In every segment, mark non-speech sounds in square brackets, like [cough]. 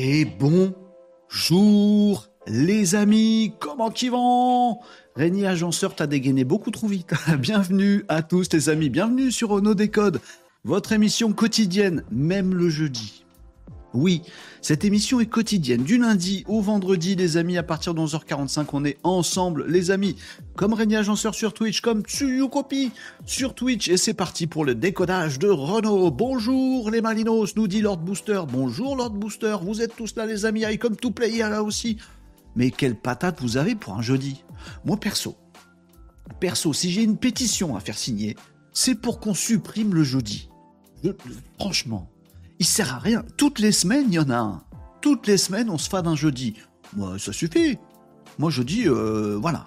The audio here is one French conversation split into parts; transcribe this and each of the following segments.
Et bonjour les amis, comment qui vont? Régnier Agenceur t'a dégainé beaucoup trop vite. [laughs] bienvenue à tous les amis, bienvenue sur Ono Décode, votre émission quotidienne, même le jeudi. Oui, cette émission est quotidienne, du lundi au vendredi, les amis, à partir de 11h45, on est ensemble, les amis, comme Régnier Agenceur sur Twitch, comme Tsuyukopi sur Twitch, et c'est parti pour le décodage de Renault. Bonjour les Malinos, nous dit Lord Booster. Bonjour Lord Booster, vous êtes tous là les amis, I come to play là aussi. Mais quelle patate vous avez pour un jeudi Moi perso, perso, si j'ai une pétition à faire signer, c'est pour qu'on supprime le jeudi. franchement, il sert à rien. Toutes les semaines, il y en a un. Toutes les semaines, on se fait d'un jeudi. Moi, ça suffit. Moi, je dis, euh, voilà,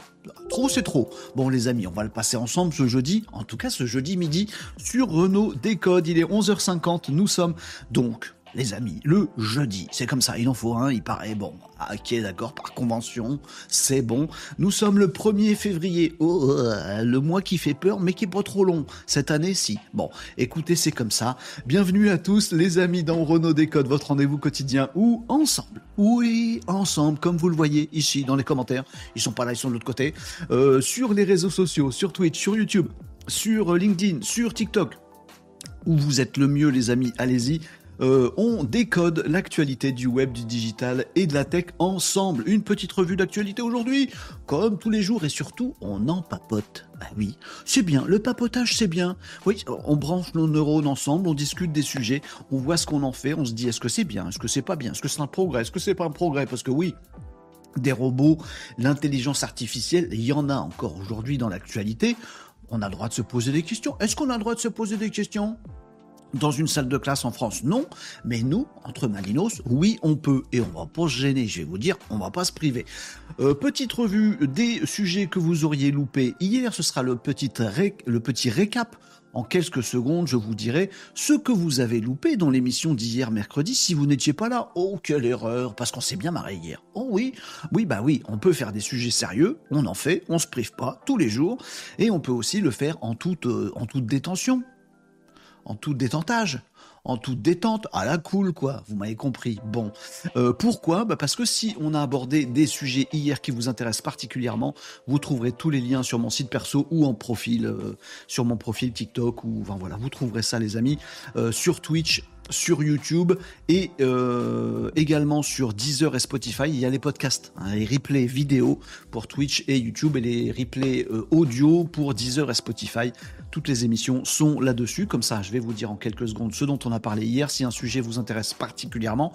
trop c'est trop. Bon, les amis, on va le passer ensemble ce jeudi, en tout cas ce jeudi midi, sur Renault Décode. Il est 11h50, nous sommes donc les amis, le jeudi. C'est comme ça, il en faut un, il paraît bon. Ah, ok, d'accord, par convention, c'est bon. Nous sommes le 1er février. Oh, euh, le mois qui fait peur, mais qui est pas trop long. Cette année, si. Bon, écoutez, c'est comme ça. Bienvenue à tous, les amis, dans Renault Décode, votre rendez-vous quotidien, ou ensemble. Oui, ensemble, comme vous le voyez ici dans les commentaires. Ils sont pas là, ils sont de l'autre côté. Euh, sur les réseaux sociaux, sur Twitch, sur YouTube, sur LinkedIn, sur TikTok où vous êtes le mieux les amis, allez-y, euh, on décode l'actualité du web, du digital et de la tech ensemble. Une petite revue d'actualité aujourd'hui, comme tous les jours, et surtout, on en papote. Bah oui, c'est bien, le papotage c'est bien. Oui, on branche nos neurones ensemble, on discute des sujets, on voit ce qu'on en fait, on se dit est-ce que c'est bien, est-ce que c'est pas bien, est-ce que c'est un progrès, est-ce que c'est pas un progrès, parce que oui, des robots, l'intelligence artificielle, il y en a encore aujourd'hui dans l'actualité. On a le droit de se poser des questions. Est-ce qu'on a le droit de se poser des questions? Dans une salle de classe en France, non. Mais nous, entre Malinos, oui, on peut. Et on va pas se gêner, je vais vous dire, on va pas se priver. Euh, petite revue des sujets que vous auriez loupés hier, ce sera le petit, récap. En quelques secondes, je vous dirai ce que vous avez loupé dans l'émission d'hier mercredi si vous n'étiez pas là. Oh, quelle erreur, parce qu'on s'est bien marré hier. Oh oui, oui, bah oui, on peut faire des sujets sérieux, on en fait, on se prive pas tous les jours, et on peut aussi le faire en euh, en toute détention en tout détentage, en toute détente, à la cool, quoi. Vous m'avez compris. Bon, euh, pourquoi? Bah Parce que si on a abordé des sujets hier qui vous intéressent particulièrement, vous trouverez tous les liens sur mon site perso ou en profil, euh, sur mon profil TikTok ou enfin voilà, vous trouverez ça, les amis, euh, sur Twitch sur YouTube et euh, également sur Deezer et Spotify. Il y a les podcasts, hein, les replays vidéo pour Twitch et YouTube et les replays euh, audio pour Deezer et Spotify. Toutes les émissions sont là-dessus. Comme ça, je vais vous dire en quelques secondes ce dont on a parlé hier. Si un sujet vous intéresse particulièrement,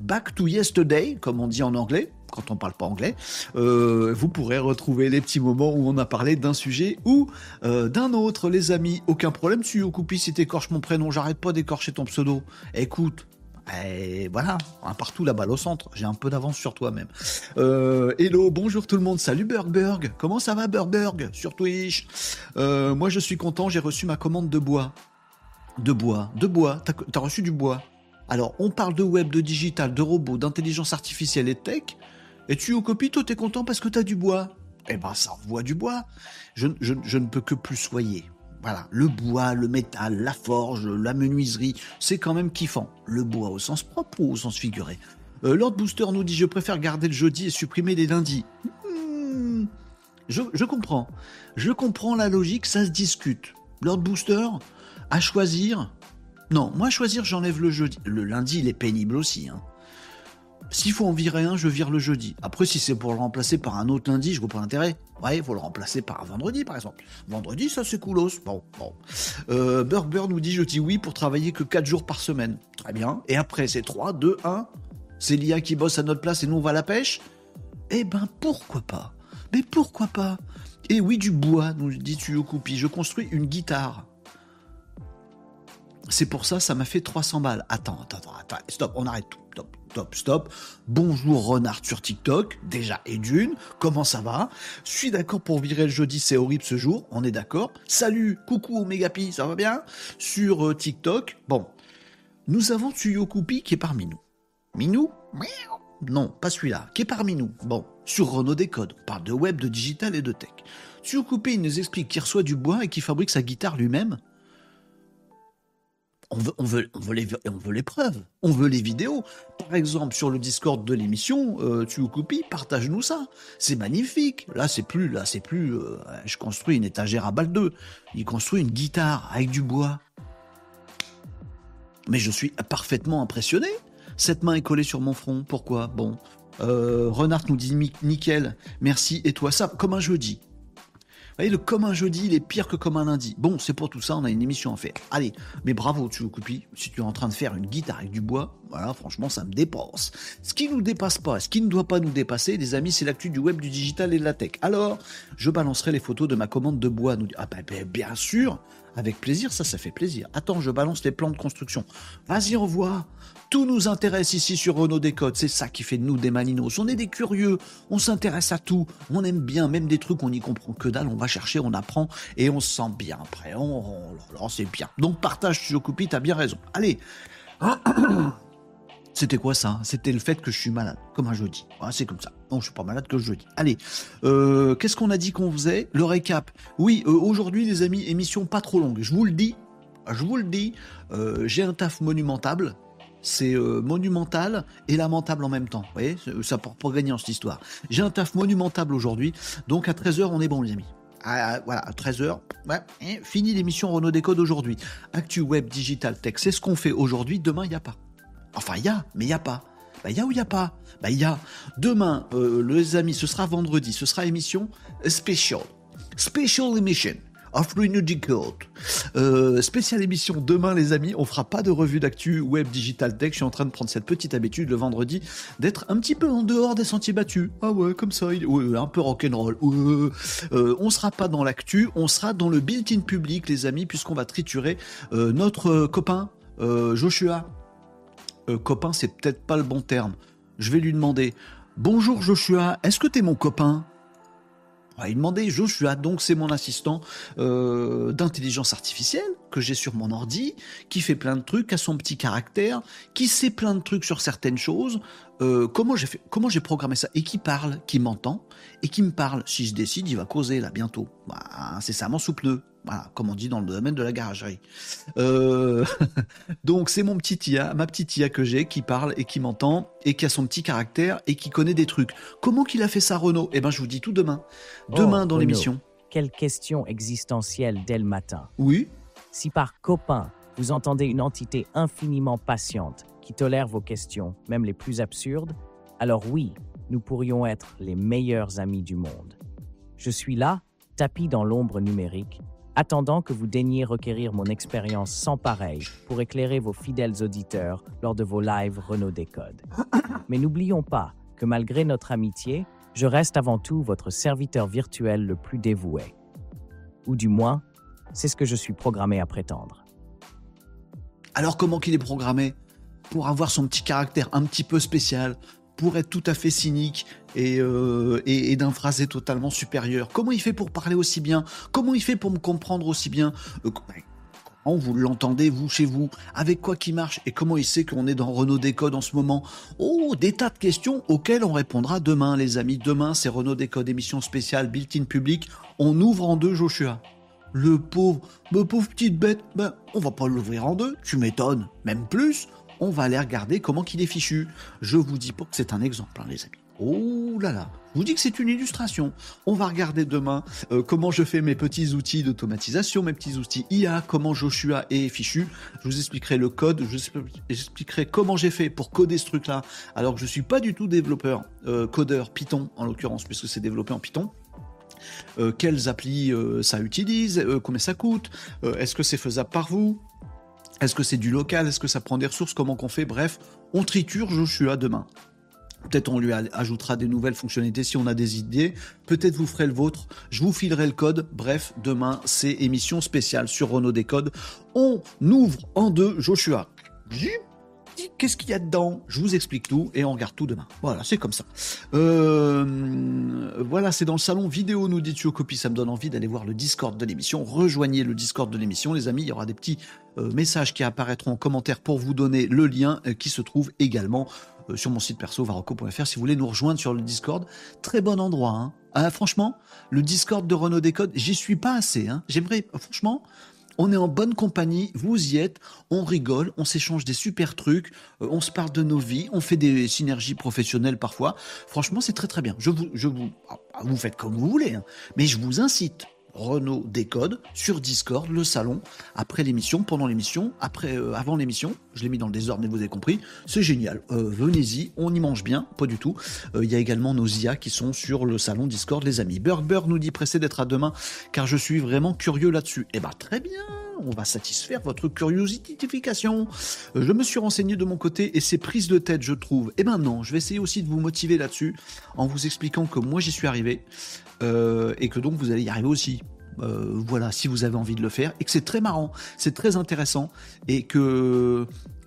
back to yesterday, comme on dit en anglais quand on parle pas anglais, euh, vous pourrez retrouver les petits moments où on a parlé d'un sujet ou euh, d'un autre, les amis. Aucun problème, si Okupi, si t'écorches mon prénom, j'arrête pas d'écorcher ton pseudo. Écoute, et voilà, partout la balle au centre. J'ai un peu d'avance sur toi même. Euh, hello, bonjour tout le monde. Salut Burgberg. Comment ça va Burgberg sur Twitch Moi je suis content, j'ai reçu ma commande de bois. De bois, de bois. T'as as reçu du bois. Alors on parle de web, de digital, de robots, d'intelligence artificielle et de tech. Et tu au copie, toi t'es content parce que t'as du bois? Eh ben ça envoie du bois. Je, ne peux que plus soyer. Voilà, le bois, le métal, la forge, la menuiserie, c'est quand même kiffant. Le bois au sens propre ou au sens figuré? Euh, Lord Booster nous dit je préfère garder le jeudi et supprimer les lundis. Hmm, je, je comprends. Je comprends la logique, ça se discute. Lord Booster, à choisir. Non, moi choisir, j'enlève le jeudi. Le lundi, il est pénible aussi. Hein. S'il faut en virer un, je vire le jeudi. Après, si c'est pour le remplacer par un autre lundi, je vois pas l'intérêt. Ouais, il faut le remplacer par un vendredi, par exemple. Vendredi, ça c'est coolos. Bon, bon. Euh, Burger nous dit, je dis oui pour travailler que 4 jours par semaine. Très bien. Et après, c'est 3, 2, 1. C'est l'IA qui bosse à notre place et nous on va à la pêche. Eh ben, pourquoi pas? Mais pourquoi pas? Et oui, du bois, nous dit Tuyokoupi. Je construis une guitare. C'est pour ça, ça m'a fait 300 balles. Attends, attends, attends, stop, on arrête tout. Stop, stop. Bonjour Renard sur TikTok, déjà et d'une, comment ça va? Suis d'accord pour virer le jeudi, c'est horrible ce jour, on est d'accord. Salut, coucou Megapi, ça va bien? Sur euh, TikTok, bon, nous avons Tsuyokupi qui est parmi nous. Minou? Non, pas celui-là, qui est parmi nous. Bon, sur Renault Décode, on parle de web, de digital et de tech. Tsuyokupi, nous explique qu'il reçoit du bois et qu'il fabrique sa guitare lui-même on veut, les, preuves, on veut les vidéos. Par exemple, sur le Discord de l'émission, euh, tu copies, partage-nous ça. C'est magnifique. Là, c'est plus, là, c'est plus. Euh, je construis une étagère à balle 2. Il construit une guitare avec du bois. Mais je suis parfaitement impressionné. Cette main est collée sur mon front. Pourquoi? Bon. Euh, Renard nous dit nickel, merci. Et toi, ça, comme un jeudi voyez, le comme un jeudi, il est pire que comme un lundi. Bon, c'est pour tout ça, on a une émission à faire. Allez, mais bravo, tu Coupi, si tu es en train de faire une guitare avec du bois, voilà, franchement, ça me dépasse. Ce qui nous dépasse pas, ce qui ne doit pas nous dépasser, les amis, c'est l'actu du web, du digital et de la tech. Alors, je balancerai les photos de ma commande de bois. Ah ben, bien sûr, avec plaisir, ça, ça fait plaisir. Attends, je balance les plans de construction. Vas-y, revois. Tout nous intéresse ici sur Renault Décode. C'est ça qui fait de nous des maninos. On est des curieux. On s'intéresse à tout. On aime bien, même des trucs on n'y comprend que dalle. On va chercher, on apprend et on se sent bien après. On, on, c'est bien. Donc partage, tu t'as bien raison. Allez. [coughs] C'était quoi ça? C'était le fait que je suis malade, comme un jeudi. Ah, c'est comme ça. Non, je suis pas malade que le jeudi. Allez, euh, qu'est-ce qu'on a dit qu'on faisait? Le récap. Oui, euh, aujourd'hui, les amis, émission pas trop longue. Je vous le dis, je vous le dis, euh, j'ai un taf monumentable. C'est monumental et lamentable en même temps. Vous voyez, ça pour, pour gagner en cette histoire. J'ai un taf monumentable aujourd'hui, donc à 13h, on est bon, les amis. Ah, voilà, à 13h, ouais, fini l'émission Renault Décode aujourd'hui. Actu Web Digital Tech, c'est ce qu'on fait aujourd'hui. Demain, il n'y a pas. Enfin, il y a, mais il n'y a pas. Bah, il y a ou il n'y a pas? Bah, il y a. Demain, euh, les amis, ce sera vendredi, ce sera émission special. Special emission of Renewed Code. Euh, spéciale émission demain, les amis. On fera pas de revue d'actu web digital tech. Je suis en train de prendre cette petite habitude le vendredi d'être un petit peu en dehors des sentiers battus. Ah ouais, comme ça, un peu rock'n'roll. Ouais. Euh, on sera pas dans l'actu, on sera dans le built-in public, les amis, puisqu'on va triturer euh, notre copain Joshua euh, copain, c'est peut-être pas le bon terme. Je vais lui demander Bonjour Joshua, est-ce que t'es mon copain? On va lui demander Joshua, donc c'est mon assistant euh, d'intelligence artificielle que j'ai sur mon ordi, qui fait plein de trucs, a son petit caractère, qui sait plein de trucs sur certaines choses. Euh, comment j'ai fait, comment j'ai programmé ça? Et qui parle, qui m'entend et qui me parle. Si je décide, il va causer là bientôt. Bah, incessamment sous pneu. Voilà, comme on dit dans le domaine de la garagerie. Euh, [laughs] donc c'est mon petit IA, ma petite IA que j'ai, qui parle et qui m'entend et qui a son petit caractère et qui connaît des trucs. Comment qu'il a fait ça, Renaud? Eh ben, je vous dis tout demain. Demain oh, dans l'émission. Quelle question existentielle dès le matin. Oui. Si par copain vous entendez une entité infiniment patiente qui tolère vos questions, même les plus absurdes, alors oui, nous pourrions être les meilleurs amis du monde. Je suis là, tapis dans l'ombre numérique, attendant que vous daigniez requérir mon expérience sans pareil pour éclairer vos fidèles auditeurs lors de vos lives Renault Décode. Mais n'oublions pas que malgré notre amitié, je reste avant tout votre serviteur virtuel le plus dévoué. Ou du moins, c'est ce que je suis programmé à prétendre. Alors comment qu'il est programmé? Pour avoir son petit caractère un petit peu spécial, pour être tout à fait cynique euh, et, d'un phrasé totalement supérieur Comment il fait pour parler aussi bien? Comment il fait pour me comprendre aussi bien? Euh, Comment vous l'entendez, vous, chez vous? Avec quoi qui marche? Et comment il sait qu'on est dans Renault Décode en ce moment? Oh, des tas de questions auxquelles on répondra demain, les amis. Demain, c'est Renault Décode, émission spéciale, built-in public. On ouvre en deux Joshua. Le pauvre, ma pauvre petite bête, ben, on va pas l'ouvrir en deux, tu m'étonnes. Même plus, on va aller regarder comment qu'il est fichu. Je vous dis pas que c'est un exemple, hein, les amis. Oh là là, je vous dis que c'est une illustration. On va regarder demain euh, comment je fais mes petits outils d'automatisation, mes petits outils IA, comment Joshua est fichu. Je vous expliquerai le code, je vous expliquerai comment j'ai fait pour coder ce truc-là, alors que je suis pas du tout développeur, euh, codeur Python en l'occurrence, puisque c'est développé en Python. Euh, quelles applis ça utilise, combien ça coûte, est-ce que c'est faisable par vous, est-ce que c'est du local? Est-ce que ça prend des ressources? Comment qu'on fait? Bref, on triture Joshua demain. Peut-être on lui ajoutera des nouvelles fonctionnalités si on a des idées. Peut-être vous ferez le vôtre. Je vous filerai le code. Bref, demain, c'est émission spéciale sur Renault Décode. On ouvre en deux Joshua. Qu'est-ce qu'il y a dedans? Je vous explique tout et on regarde tout demain. Voilà, c'est comme ça. Euh, voilà, c'est dans le salon vidéo, nous dit Copie. Ça me donne envie d'aller voir le Discord de l'émission. Rejoignez le Discord de l'émission, les amis. Il y aura des petits euh, messages qui apparaîtront en commentaire pour vous donner le lien euh, qui se trouve également sur mon site perso varoco.fr si vous voulez nous rejoindre sur le Discord. Très bon endroit. Hein. Ah, franchement, le Discord de Renault Décode, j'y suis pas assez. Hein. J'aimerais, franchement, On est en bonne compagnie, vous y êtes, on rigole, on s'échange des super trucs, euh, on se parle de nos vies, on fait des synergies professionnelles parfois. Franchement, c'est très très bien. Je vous, je vous, ah, vous faites comme vous voulez, hein. mais je vous incite Renault Décode sur Discord, le salon, après l'émission, pendant l'émission, après, euh, avant l'émission. Je l'ai mis dans le désordre, mais vous avez compris. C'est génial. Euh, venez-y, on y mange bien, pas du tout. Euh, il y a également nos IA qui sont sur le salon Discord, les amis. Burger nous dit pressé d'être à demain, car je suis vraiment curieux là-dessus. Eh ben très bien on va satisfaire votre curiosification. Je me suis renseigné de mon côté et c'est prise de tête, je trouve. Et maintenant, je vais essayer aussi de vous motiver là-dessus en vous expliquant que moi j'y suis arrivé. Euh, et que donc vous allez y arriver aussi. Euh, voilà, si vous avez envie de le faire, et que c'est très marrant, c'est très intéressant, et que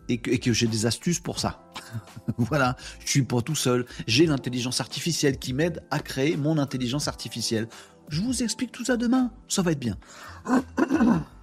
et que, j'ai des astuces pour ça. [laughs] voilà, je suis pas tout seul. J'ai l'intelligence artificielle qui m'aide à créer mon intelligence artificielle. Je vous explique tout ça demain, ça va être bien. [clears throat]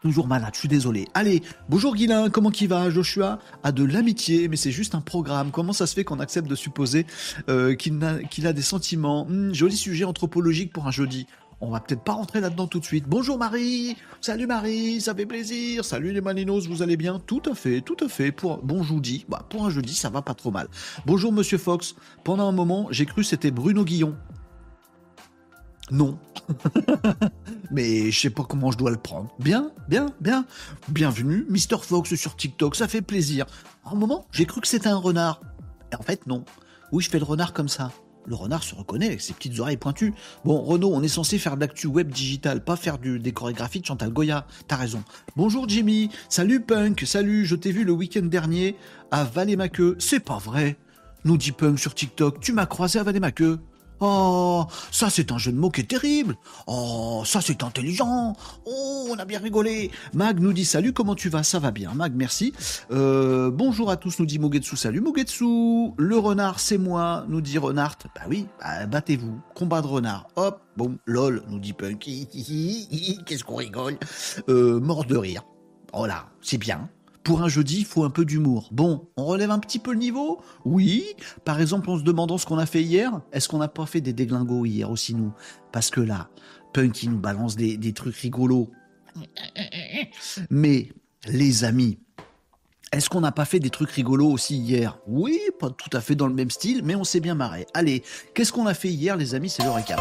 Toujours malade, je suis désolé. Allez, bonjour Guilain, comment qui va? Joshua a de l'amitié, mais c'est juste un programme. Comment ça se fait qu'on accepte de supposer euh, qu'il a, des sentiments? Hmm, Joli sujet anthropologique pour un jeudi. On va peut-être pas rentrer là-dedans tout de suite. Bonjour Marie, salut Marie, ça fait plaisir. Salut les Malinos, vous allez bien? Tout à fait, tout à fait. Pour bon jeudi, bah, pour un jeudi, ça va pas trop mal. Bonjour Monsieur Fox. Pendant un moment, j'ai cru c'était Bruno Guillon. Non. [laughs] Mais je sais pas comment je dois le prendre. Bien, bien, bien. Bienvenue, Mr. Fox sur TikTok, ça fait plaisir. un moment, j'ai cru que c'était un renard. Et en fait, non. Oui, je fais le renard comme ça. Le renard se reconnaît avec ses petites oreilles pointues. Bon, Renaud, on est censé faire de l'actu web digital, pas faire du, des chorégraphies de Chantal Goya. T'as raison. Bonjour Jimmy. Salut Punk. Salut, je t'ai vu le week-end dernier à Valais-Maqueux. C'est pas vrai. Nous dit Punk sur TikTok. Tu m'as croisé à Valais-Maqueux. Oh, ça c'est un jeu de mots qui est terrible. Oh, ça c'est intelligent. Oh, on a bien rigolé. Mag nous dit salut, comment tu vas? Ça va bien. Mag, merci. Euh, bonjour à tous, nous dit Mogetsu. Salut Mogetsu. Le renard, c'est moi, nous dit Renard. Bah oui, bah, battez-vous. Combat de renard. Hop, bon, lol, nous dit Punk. [laughs] Qu'est-ce qu'on rigole. Euh, mort de rire. Oh là, c'est bien pour un jeudi, il faut un peu d'humour. Bon, on relève un petit peu le niveau? Oui. Par exemple, en se demandant ce qu'on a fait hier, est-ce qu'on n'a pas fait des déglingos hier aussi, nous? Parce que là, Punk, il nous balance des, des trucs rigolos. Mais, les amis, est-ce qu'on n'a pas fait des trucs rigolos aussi hier? Oui, pas tout à fait dans le même style, mais on s'est bien marré. Allez, qu'est-ce qu'on a fait hier, les amis? C'est le récap.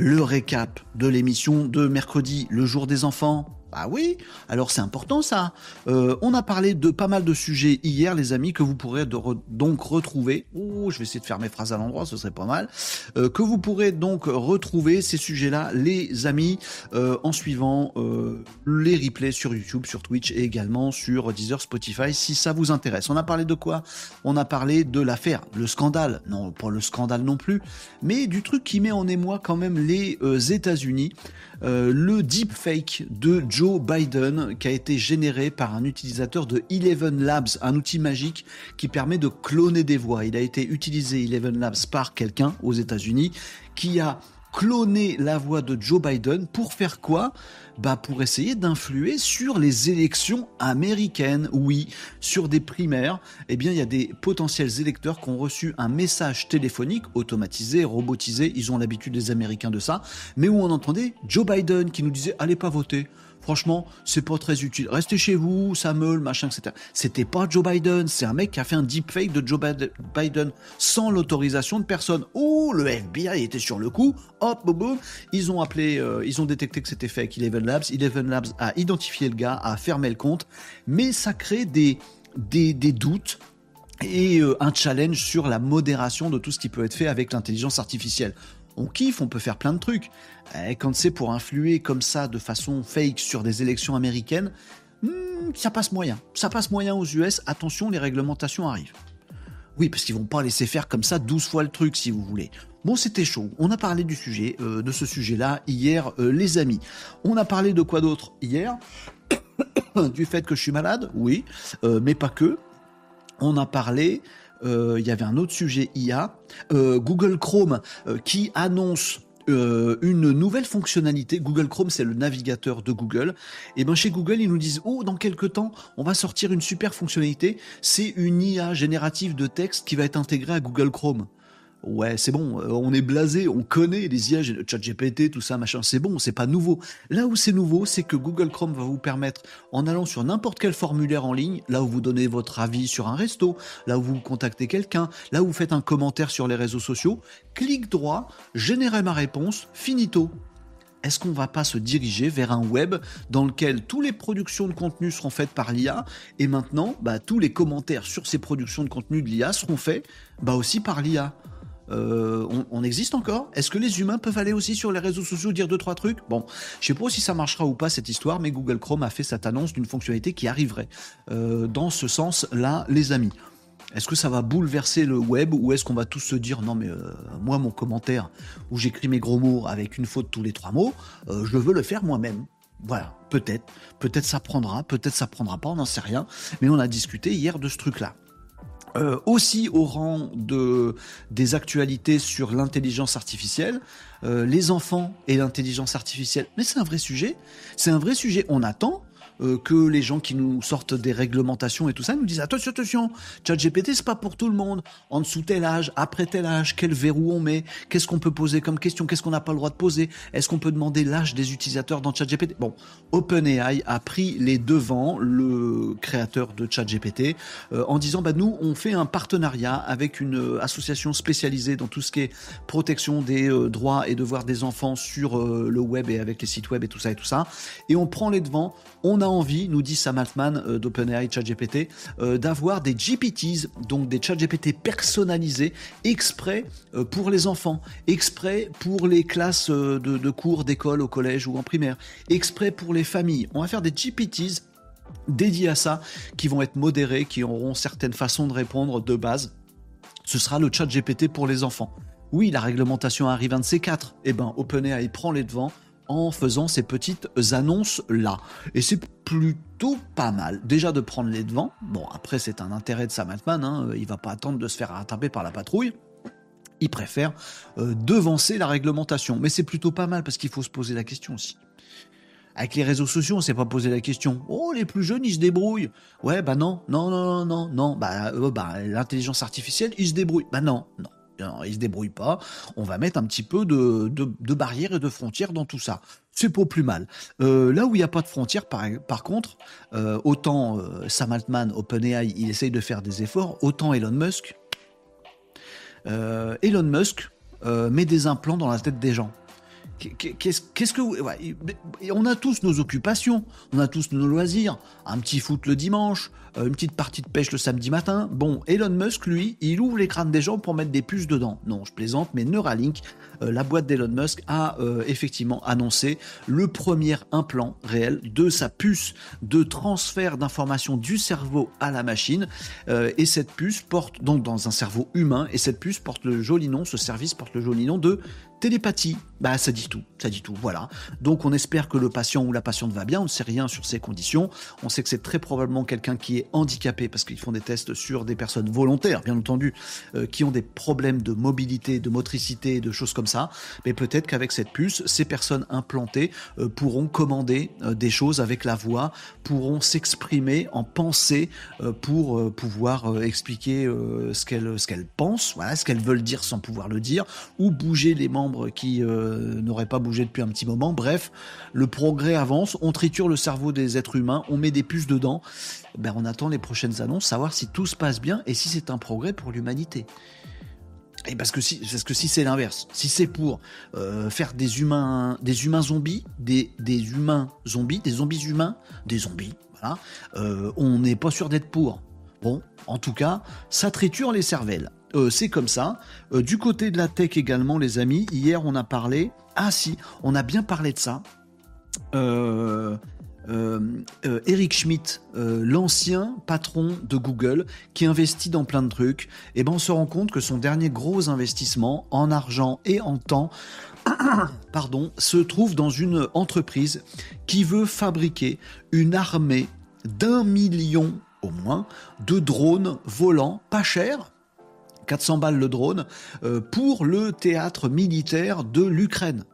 Le récap de l'émission de mercredi, le jour des enfants, bah oui, alors c'est important ça. Euh, on a parlé de pas mal de sujets hier, les amis, que vous pourrez donc retrouver. Oh, je vais essayer de faire mes phrases à l'endroit, ce serait pas mal. Euh, que vous pourrez donc retrouver ces sujets-là, les amis, euh, en suivant les replays sur YouTube, sur Twitch et également sur Deezer, Spotify, si ça vous intéresse. On a parlé de quoi? On a parlé de l'affaire, le scandale. Non, pas le scandale non plus, mais du truc qui met en émoi quand même les États-Unis. Euh, le deepfake de Joe Biden qui a été généré par un utilisateur de Eleven Labs, un outil magique qui permet de cloner des voix. Il a été utilisé Eleven Labs par quelqu'un aux États-Unis qui a cloné la voix de Joe Biden pour faire quoi? Bah pour essayer d'influer sur les élections américaines. Oui, sur des primaires, eh bien il y a des potentiels électeurs qui ont reçu un message téléphonique automatisé, robotisé, ils ont l'habitude des Américains de ça, mais où on entendait Joe Biden qui nous disait allez pas voter franchement, c'est pas très utile. Restez chez vous, ça machin, etc. C'était pas Joe Biden, c'est un mec qui a fait un deepfake de Joe Biden sans l'autorisation de personne. Oh, le FBI était sur le coup, hop, boum, boum. Ils ont appelé, euh, ils ont détecté que c'était avec Eleven Labs. Eleven Labs a identifié le gars, a fermé le compte, mais ça crée des, des, doutes et euh, un challenge sur la modération de tout ce qui peut être fait avec l'intelligence artificielle on kiffe, on peut faire plein de trucs. Et quand c'est pour influer comme ça de façon fake sur des élections américaines, hmm, ça passe moyen. Ça passe moyen aux US. Attention, les réglementations arrivent. Oui, parce qu'ils vont pas laisser faire comme ça 12 fois le truc, si vous voulez. Bon, c'était chaud. On a parlé du sujet, euh, de ce sujet-là hier, euh, les amis. On a parlé de quoi d'autre hier? [coughs] Du fait que je suis malade, oui, euh, mais pas que. On a parlé il y avait un autre sujet IA, euh, Google Chrome euh, qui annonce une nouvelle fonctionnalité. Google Chrome, c'est le navigateur de Google. Et ben chez Google, ils nous disent oh dans quelques temps, on va sortir une super fonctionnalité. C'est une IA générative de texte qui va être intégrée à Google Chrome. Ouais, c'est bon, euh, on est blasé, on connaît les IA, le chat GPT, tout ça, machin, c'est bon, c'est pas nouveau. Là où c'est nouveau, c'est que Google Chrome va vous permettre, en allant sur n'importe quel formulaire en ligne, là où vous donnez votre avis sur un resto, là où vous contactez quelqu'un, là où vous faites un commentaire sur les réseaux sociaux, clic droit, générer ma réponse, finito. Est-ce qu'on va pas se diriger vers un web dans lequel toutes les productions de contenu seront faites par l'IA et maintenant, bah, tous les commentaires sur ces productions de contenu de l'IA seront faits bah, aussi par l'IA euh, on, existe encore? Est-ce que les humains peuvent aller aussi sur les réseaux sociaux dire deux trois trucs? Bon, je sais pas si ça marchera ou pas cette histoire, mais Google Chrome a fait cette annonce d'une fonctionnalité qui arriverait euh, dans ce sens-là, les amis. Est-ce que ça va bouleverser le web ou est-ce qu'on va tous se dire non mais euh, moi mon commentaire où j'écris mes gros mots avec une faute tous les trois mots, je veux le faire moi-même. Voilà, peut-être, peut-être ça prendra, peut-être ça prendra pas, on n'en sait rien. Mais on a discuté hier de ce truc-là. Euh, aussi au rang de, des actualités sur l'intelligence artificielle, euh, les enfants et l'intelligence artificielle. Mais c'est un vrai sujet. C'est un vrai sujet. On attend euh, que les gens qui nous sortent des réglementations et tout ça nous disent attention, attention, ChatGPT c'est pas pour tout le monde. En dessous tel âge, après tel âge, quel verrou on met, qu'est-ce qu'on peut poser comme question, qu'est-ce qu'on n'a pas le droit de poser, est-ce qu'on peut demander l'âge des utilisateurs dans ChatGPT? Bon, OpenAI a pris les devants, le créateur de ChatGPT, euh, en disant bah nous on fait un partenariat avec une euh, association spécialisée dans tout ce qui est protection des droits et devoirs des enfants sur le web et avec les sites web et tout ça et tout ça, et on prend les devants, on a envie, nous dit Sam Altman euh, d'OpenAI ChatGPT, euh, d'avoir des GPTs, donc des ChatGPT personnalisés, exprès euh, pour les enfants, exprès pour les classes de, cours d'école au collège ou en primaire, exprès pour les familles. On va faire des GPTs dédiés à ça, qui vont être modérés, qui auront certaines façons de répondre de base. Ce sera le chat GPT pour les enfants. Oui, la réglementation arrive un de ces quatre. Eh ben, OpenAI prend les devants en faisant ces petites annonces-là. Et c'est plutôt pas mal. Déjà de prendre les devants. Bon, après, c'est un intérêt de Sam Altman. Hein. Il va pas attendre de se faire rattraper par la patrouille. Il préfère euh, devancer la réglementation. Mais c'est plutôt pas mal parce qu'il faut se poser la question aussi. Avec les réseaux sociaux, on s'est pas posé la question. Oh, les plus jeunes, ils se débrouillent. Ouais, bah non, non, non, non, non, Bah, euh, bah l'intelligence artificielle, ils se débrouillent. Bah non, non ils se débrouillent pas. On va mettre un petit peu de, barrières et de frontières dans tout ça. C'est pas plus mal. Euh, là où il n'y a pas de frontières, par, contre, euh, autant euh, Sam Altman, OpenAI, il essaye de faire des efforts, autant Elon Musk, Elon Musk met des implants dans la tête des gens. Qu'est-ce que on a tous nos occupations, on a tous nos loisirs, un petit foot le dimanche, euh, une petite partie de pêche le samedi matin. Bon, Elon Musk lui, il ouvre les crânes des gens pour mettre des puces dedans. Non, je plaisante, mais Neuralink, euh, la boîte d'Elon Musk a euh, effectivement annoncé le premier implant réel de sa puce de transfert d'informations du cerveau à la machine. et cette puce porte donc dans un cerveau humain et cette puce porte le joli nom, ce service porte le joli nom de télépathie. Bah, ça dit tout, ça dit tout, voilà. Donc, on espère que le patient ou la patiente va bien, on ne sait rien sur ces conditions. On sait que c'est très probablement quelqu'un qui est handicapé, parce qu'ils font des tests sur des personnes volontaires, bien entendu, euh, qui ont des problèmes de mobilité, de motricité, de choses comme ça. Mais peut-être qu'avec cette puce, ces personnes implantées euh, pourront commander euh, des choses avec la voix, pourront s'exprimer en pensée pour pouvoir expliquer ce qu'elles qu'elles pensent, voilà, ce qu'elles veulent dire sans pouvoir le dire, ou bouger les membres qui euh, n'auraient pas bougé depuis un petit moment. Bref, le progrès avance, on triture le cerveau des êtres humains, on met des puces dedans. Ben, on attend les prochaines annonces, savoir si tout se passe bien et si c'est un progrès pour l'humanité. Et parce que si, parce que si c'est l'inverse, si c'est pour euh, faire des humains, des humains zombies, des, des humains zombies, des zombies humains, des zombies, voilà, euh, on n'est pas sûr d'être pour. Bon, en tout cas, ça triture les cervelles. Euh, c'est comme ça. Euh, du côté de la tech également, les amis, hier on a parlé. Ah si, on a bien parlé de ça. Euh, Eric Schmidt, l'ancien patron de Google, qui investit dans plein de trucs, et eh ben on se rend compte que son dernier gros investissement en argent et en temps, [coughs] pardon, se trouve dans une entreprise qui veut fabriquer une armée d'un million au moins de drones volants pas chers 400 balles le drone, euh, pour le théâtre militaire de l'Ukraine.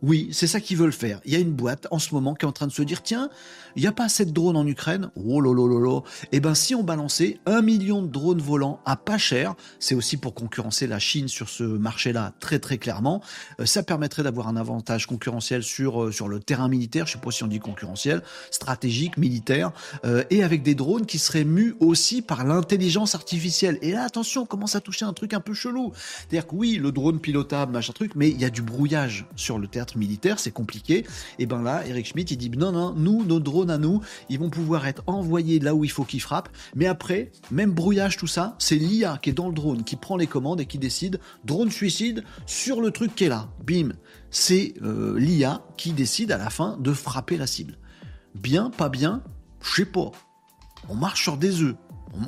Oui, c'est ça qu'ils veulent faire. Il y a une boîte en ce moment qui est en train de se dire tiens, il n'y a pas assez de drones en Ukraine? Oh là. Eh ben, si on balançait un million de drones volants à pas cher, c'est aussi pour concurrencer la Chine sur ce marché-là très très clairement. Euh, ça permettrait d'avoir un avantage concurrentiel sur euh, sur le terrain militaire. Je sais pas si on dit concurrentiel, stratégique, militaire, euh, et avec des drones qui seraient mus aussi par l'intelligence artificielle. Et là, attention, on commence à toucher un truc un peu chelou. C'est-à-dire que oui, le drone pilotable, machin truc, mais il y a du brouillage sur le terrain militaire, c'est compliqué. Et ben là, Eric Schmidt, il dit non, non, nous, nos drones à nous, ils vont pouvoir être envoyés là où il faut qu'ils frappent. Mais après, même brouillage, tout ça, c'est l'IA qui est dans le drone, qui prend les commandes et qui décide drone suicide sur le truc qui est là. Bim, c'est euh, l'IA qui décide à la fin de frapper la cible. Bien, pas bien, je sais pas. On marche sur des œufs.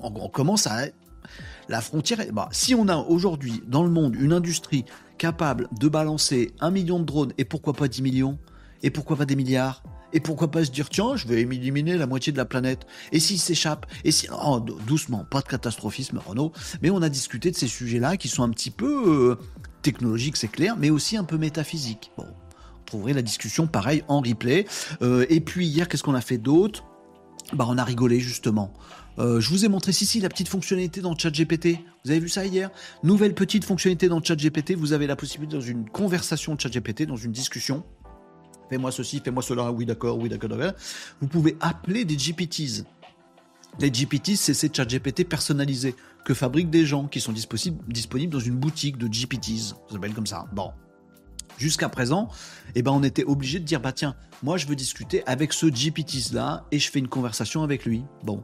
On, commence à la frontière. Bah, si on a aujourd'hui dans le monde une industrie capable de balancer un million de drones et pourquoi pas 10 millions et pourquoi pas des milliards et pourquoi pas se dire tiens je vais éliminer la moitié de la planète. Et s'ils s'échappent et si oh, doucement pas de catastrophisme Renault mais on a discuté de ces sujets là qui sont un petit peu euh, technologiques c'est clair mais aussi un peu métaphysiques. Bon vous trouverez la discussion pareil en replay. Euh, et puis hier qu'est-ce qu'on a fait d'autre? Bah on a rigolé justement euh, je vous ai montré ici la petite fonctionnalité dans ChatGPT. Vous avez vu ça hier? Nouvelle petite fonctionnalité dans ChatGPT. Vous avez la possibilité dans une conversation de ChatGPT, dans une discussion. Fais-moi ceci, fais-moi cela. Oui, d'accord, oui, d'accord, d'accord. Vous pouvez appeler des GPTs. Les GPTs, c'est ces ChatGPT personnalisés que fabriquent des gens qui sont disponibles dans une boutique de GPTs. Ça s'appelle comme ça. Bon. Jusqu'à présent, eh ben, on était obligé de dire, bah tiens, moi je veux discuter avec ce GPTs là et je fais une conversation avec lui. Bon.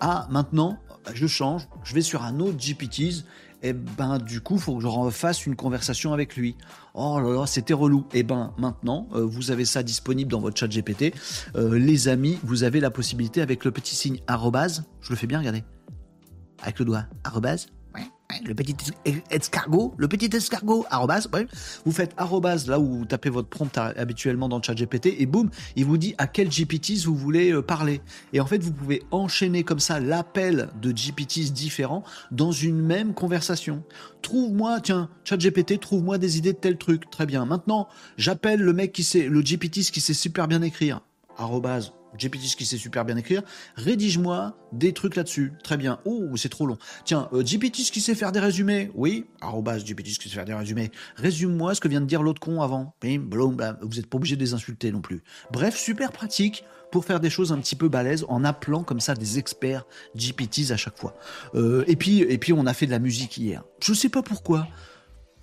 Ah, maintenant, je change, je vais sur un autre GPTs, et ben du coup, il faut que je refasse une conversation avec lui. Oh là là, c'était relou. Et ben maintenant, euh, vous avez ça disponible dans votre chat GPT. Euh, les amis, vous avez la possibilité avec le petit signe arrobase, je le fais bien, regardez. Avec le doigt, arrobase, le petit escargot, le petit escargot, arrobas, vous faites arrobas là où vous tapez votre prompt habituellement dans le chat GPT et boum, il vous dit à quel GPTs vous voulez euh, parler. Et en fait, vous pouvez enchaîner comme ça l'appel de GPTs différents dans une même conversation. Trouve-moi, tiens, chat GPT, trouve-moi des idées de tel truc. Très bien. Maintenant, j'appelle le mec qui sait, le GPTs qui sait super bien écrire. Arrobas, GPT qui sait super bien écrire, rédige-moi des trucs là-dessus. Très bien. Oh, c'est trop long. Tiens, euh, GPT qui sait faire des résumés. Oui, arrobas GPT qui sait faire des résumés. Résume-moi ce que vient de dire l'autre con avant. Bim, blum, Vous n'êtes pas obligé de les insulter non plus. Bref, super pratique pour faire des choses un petit peu balèzes en appelant comme ça des experts GPTs à chaque fois. Euh, et puis, et puis on a fait de la musique hier. Je sais pas pourquoi.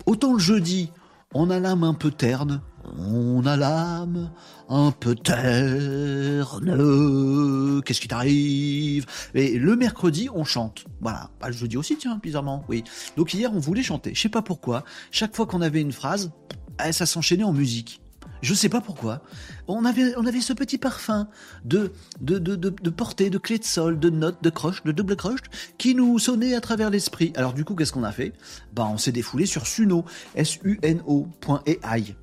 Autant le jeudi, on a l'âme un peu terne, on a l'âme un peu terne. Qu'est-ce qui t'arrive? Et le mercredi, on chante. Voilà. Bah, le jeudi aussi, tiens, bizarrement. Oui. Donc hier, on voulait chanter. Je sais pas pourquoi. Chaque fois qu'on avait une phrase, eh, ça s'enchaînait en musique. Je sais pas pourquoi. On avait, on avait ce petit parfum de, de, de, de, portée, de clé de sol, de notes, de croche, de double croche, qui nous sonnait à travers l'esprit. Alors du coup, qu'est-ce qu'on a fait? Bah, on s'est défoulé sur Suno, S-U-N-O.ai.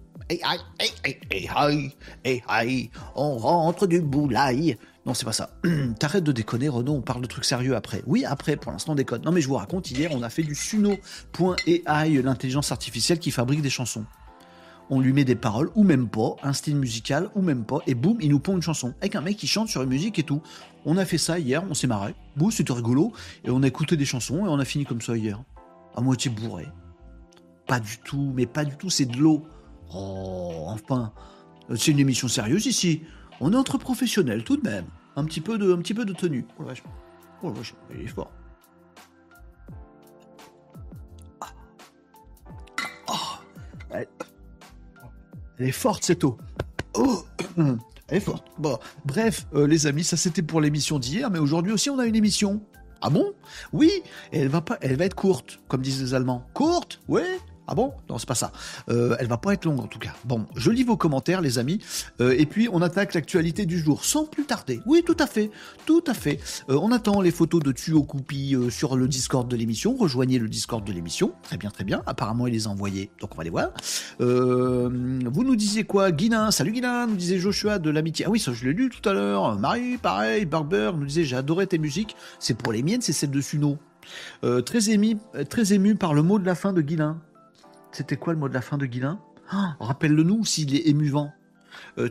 on rentre du boulaille. Non, c'est pas ça. [clears throat] T'arrêtes de déconner, Renaud, on parle de trucs sérieux après. Oui, après, pour l'instant, on déconne. Non, mais je vous raconte, hier, on a fait du Suno.ai, l'intelligence artificielle qui fabrique des chansons. On lui met des paroles, ou même pas, un style musical, ou même pas, et boum, il nous pond une chanson. Avec un mec qui chante sur une musique et tout. On a fait ça hier, on s'est marré. Boum, c'était rigolo, et on a écouté des chansons, et on a fini comme ça hier. À moitié bourré. Pas du tout, mais pas du tout, c'est de l'eau. Oh, enfin, c'est une émission sérieuse ici. On est entre professionnels tout de même. Un petit peu de, un petit peu de tenue. Oh la vache. Oh la vache, il est fort. Ah. Oh. Elle... est forte cette eau. Oh. [clears throat] Elle est forte. Bon, bref, euh, les amis, ça c'était pour l'émission d'hier, mais aujourd'hui aussi on a une émission. Ah bon? Oui, elle va pas, elle va être courte, comme disent les Allemands. Courte? Oui, ah bon? Non, c'est pas ça. Euh, elle va pas être longue en tout cas. Bon, je lis vos commentaires, les amis, euh, et puis on attaque l'actualité du jour sans plus tarder. Oui, tout à fait, tout à fait. Euh, on attend les photos de Tuo Coupi sur le Discord de l'émission. Rejoignez le Discord de l'émission. Très bien, très bien. Apparemment, il les a envoyés, donc on va les voir. vous nous disiez quoi, Guilin Salut Guilin, nous disait Joshua de l'amitié. Ah oui, ça je l'ai lu tout à l'heure. Marie, pareil. Barber nous disait j'ai adoré tes musiques. C'est pour les miennes, c'est celle de Suno. très ému, très ému par le mot de la fin de Guilin. C'était quoi le mot de la fin de Guilin? Ah, Rappelle-le nous s'il est émuvant. Euh,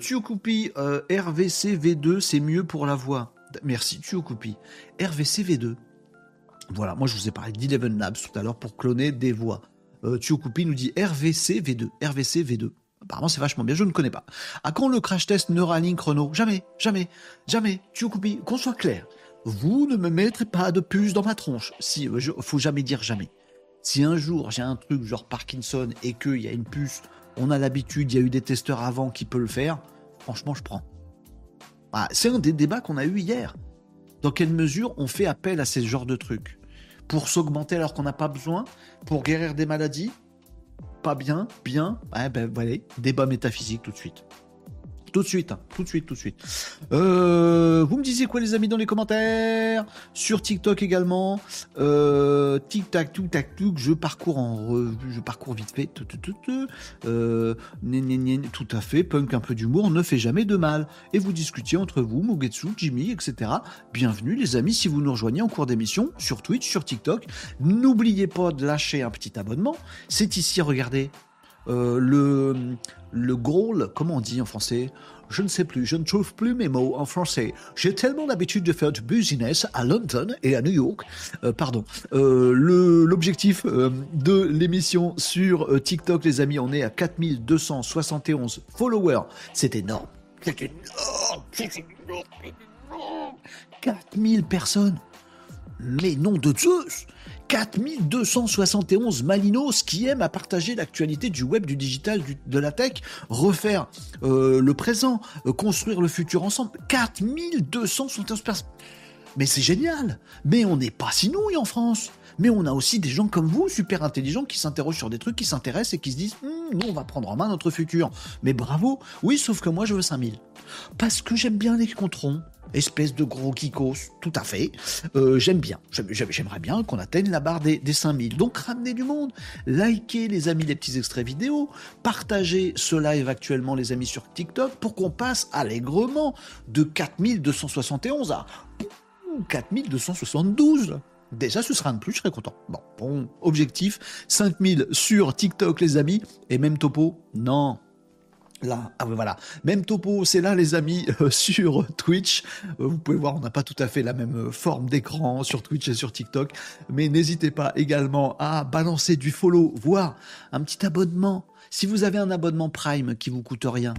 euh, RVC V2, c'est mieux pour la voix. Merci Tuokupi. RVC V2. Voilà, moi je vous ai parlé d'Eleven Labs tout à l'heure pour cloner des voix. Euh, nous dit RVC V2. RVC V2. Apparemment c'est vachement bien, je ne connais pas. À quand le crash test Neuralink Renault? Jamais, jamais, jamais. Tuokupi, qu'on soit clair. Vous ne me mettrez pas de puce dans ma tronche. Si, euh, je, faut jamais dire jamais. Si un jour j'ai un truc genre Parkinson et qu'il y a une puce, on a l'habitude, il y a eu des testeurs avant qui peuvent le faire, franchement je prends. Ah, c'est un des débats qu'on a eu hier. Dans quelle mesure on fait appel à ces genres de trucs? Pour s'augmenter alors qu'on n'a pas besoin? Pour guérir des maladies? Pas bien Bien? Ouais, ben voilà, débat métaphysique tout de suite. Tout de suite, hein. tout de suite, tout de suite. Euh, vous me disiez quoi les amis dans les commentaires? Sur TikTok également. Euh, tic tac tout tac tout. Je parcours en revue, je parcours vite fait. Euh, tout à fait. Punk un peu d'humour ne fait jamais de mal. Et vous discutiez entre vous, Mugetsu, Jimmy, etc. Bienvenue les amis si vous nous rejoignez en cours d'émission sur Twitch, sur TikTok. N'oubliez pas de lâcher un petit abonnement. C'est ici, regardez. Euh, le, le comment on dit en français? Je ne sais plus, je ne trouve plus mes mots en français. J'ai tellement l'habitude de faire du business à London et à New York. Euh, pardon. Euh, L'objectif euh, de l'émission sur TikTok, les amis, on est à 4271 followers. C'est énorme. C'est énorme. C'est énorme. c'est énorme. 4000 personnes. Mais nom de Zeus 4271 Malinos qui aiment à partager l'actualité du web, du digital, de la tech, refaire euh, le présent, euh, construire le futur ensemble. 4271 personnes. Mais c'est génial Mais on n'est pas si nouilles en France mais on a aussi des gens comme vous, super intelligents, qui s'interrogent sur des trucs, qui s'intéressent et qui se disent Hum, nous, on va prendre en main notre futur. Mais bravo Oui, sauf que moi, je veux 5000. Parce que j'aime bien les controns. Espèce de gros kikos, tout à fait. Euh, j'aime bien. J'aime- j'aime- J'aimerais bien qu'on atteigne la barre des, des 5000. Donc ramenez du monde. Likez les amis les petits extraits vidéo. Partagez ce live actuellement les amis sur TikTok pour qu'on passe allègrement de 4271 à 4272. Déjà, ce sera un de plus, je serai content. Bon, bon, objectif, 5000 sur TikTok, les amis. Et même topo, non. Là, ah ouais, voilà. Même topo, c'est là, les amis, [laughs] euh, sur Twitch. Euh, vous pouvez voir, on n'a pas tout à fait la même euh, forme d'écran sur Twitch et sur TikTok. Mais n'hésitez pas également à balancer du follow, voire un petit abonnement. Si vous avez un abonnement Prime qui vous coûte rien,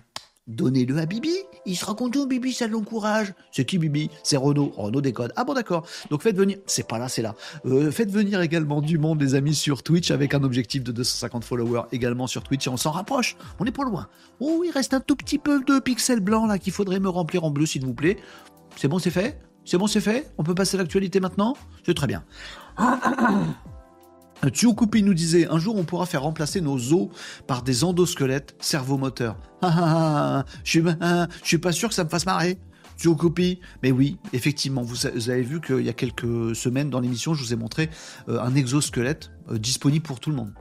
Donnez-le à Bibi, il sera content, Bibi, ça l'encourage. C'est qui Bibi? C'est Renaud, Renaud décode. Ah bon d'accord, donc faites venir, c'est pas là, c'est là. Euh, faites venir également du monde, les amis, sur Twitch, avec un objectif de 250 followers également sur Twitch, et on s'en rapproche, on n'est pas loin. Oh, il reste un tout petit peu de pixels blancs là qu'il faudrait me remplir en bleu, s'il vous plaît. C'est bon, c'est fait? C'est bon, c'est fait? On peut passer à l'actualité maintenant? C'est très bien. Tsukupi nous disait un jour on pourra faire remplacer nos os par des endosquelettes cerveau-moteur. Ah, ah, ah, je suis, suis pas sûr que ça me fasse marrer. Tsukupi, mais oui, effectivement, vous, vous avez vu qu'il y a quelques semaines dans l'émission, je vous ai montré euh, un exosquelette euh, disponible pour tout le monde.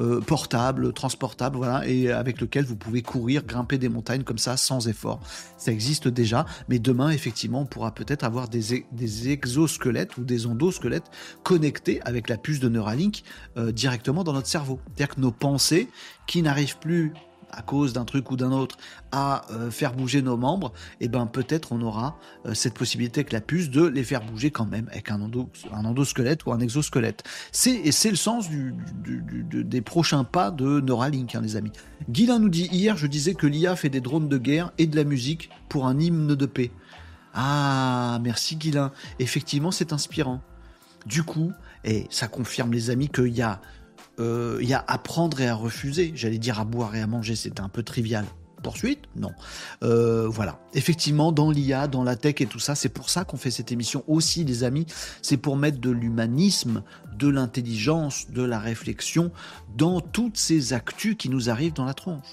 Euh, portable, transportable, voilà, et avec lequel vous pouvez courir, grimper des montagnes comme ça sans effort. Ça existe déjà, mais demain, effectivement, on pourra peut-être avoir des, e- exosquelettes ou des endosquelettes connectés avec la puce de Neuralink euh, directement dans notre cerveau. C'est-à-dire que nos pensées, qui n'arrivent plus à cause d'un truc ou d'un autre à euh, faire bouger nos membres, et ben peut-être on aura euh, cette possibilité avec la puce de les faire bouger quand même avec un, endo, un endosquelette ou un exosquelette. C'est et c'est le sens des prochains pas de Neuralink, hein, les amis. Guilain nous dit hier, je disais que l'IA fait des drones de guerre et de la musique pour un hymne de paix. Ah, merci Guilain. Effectivement, c'est inspirant. Du coup, et ça confirme les amis qu'il y il y a à prendre et à refuser. J'allais dire à boire et à manger, c'était un peu trivial. Poursuite Non. Euh, voilà. Effectivement, dans l'IA, dans la tech et tout ça, c'est pour ça qu'on fait cette émission aussi, les amis. C'est pour mettre de l'humanisme, de l'intelligence, de la réflexion dans toutes ces actus qui nous arrivent dans la tronche.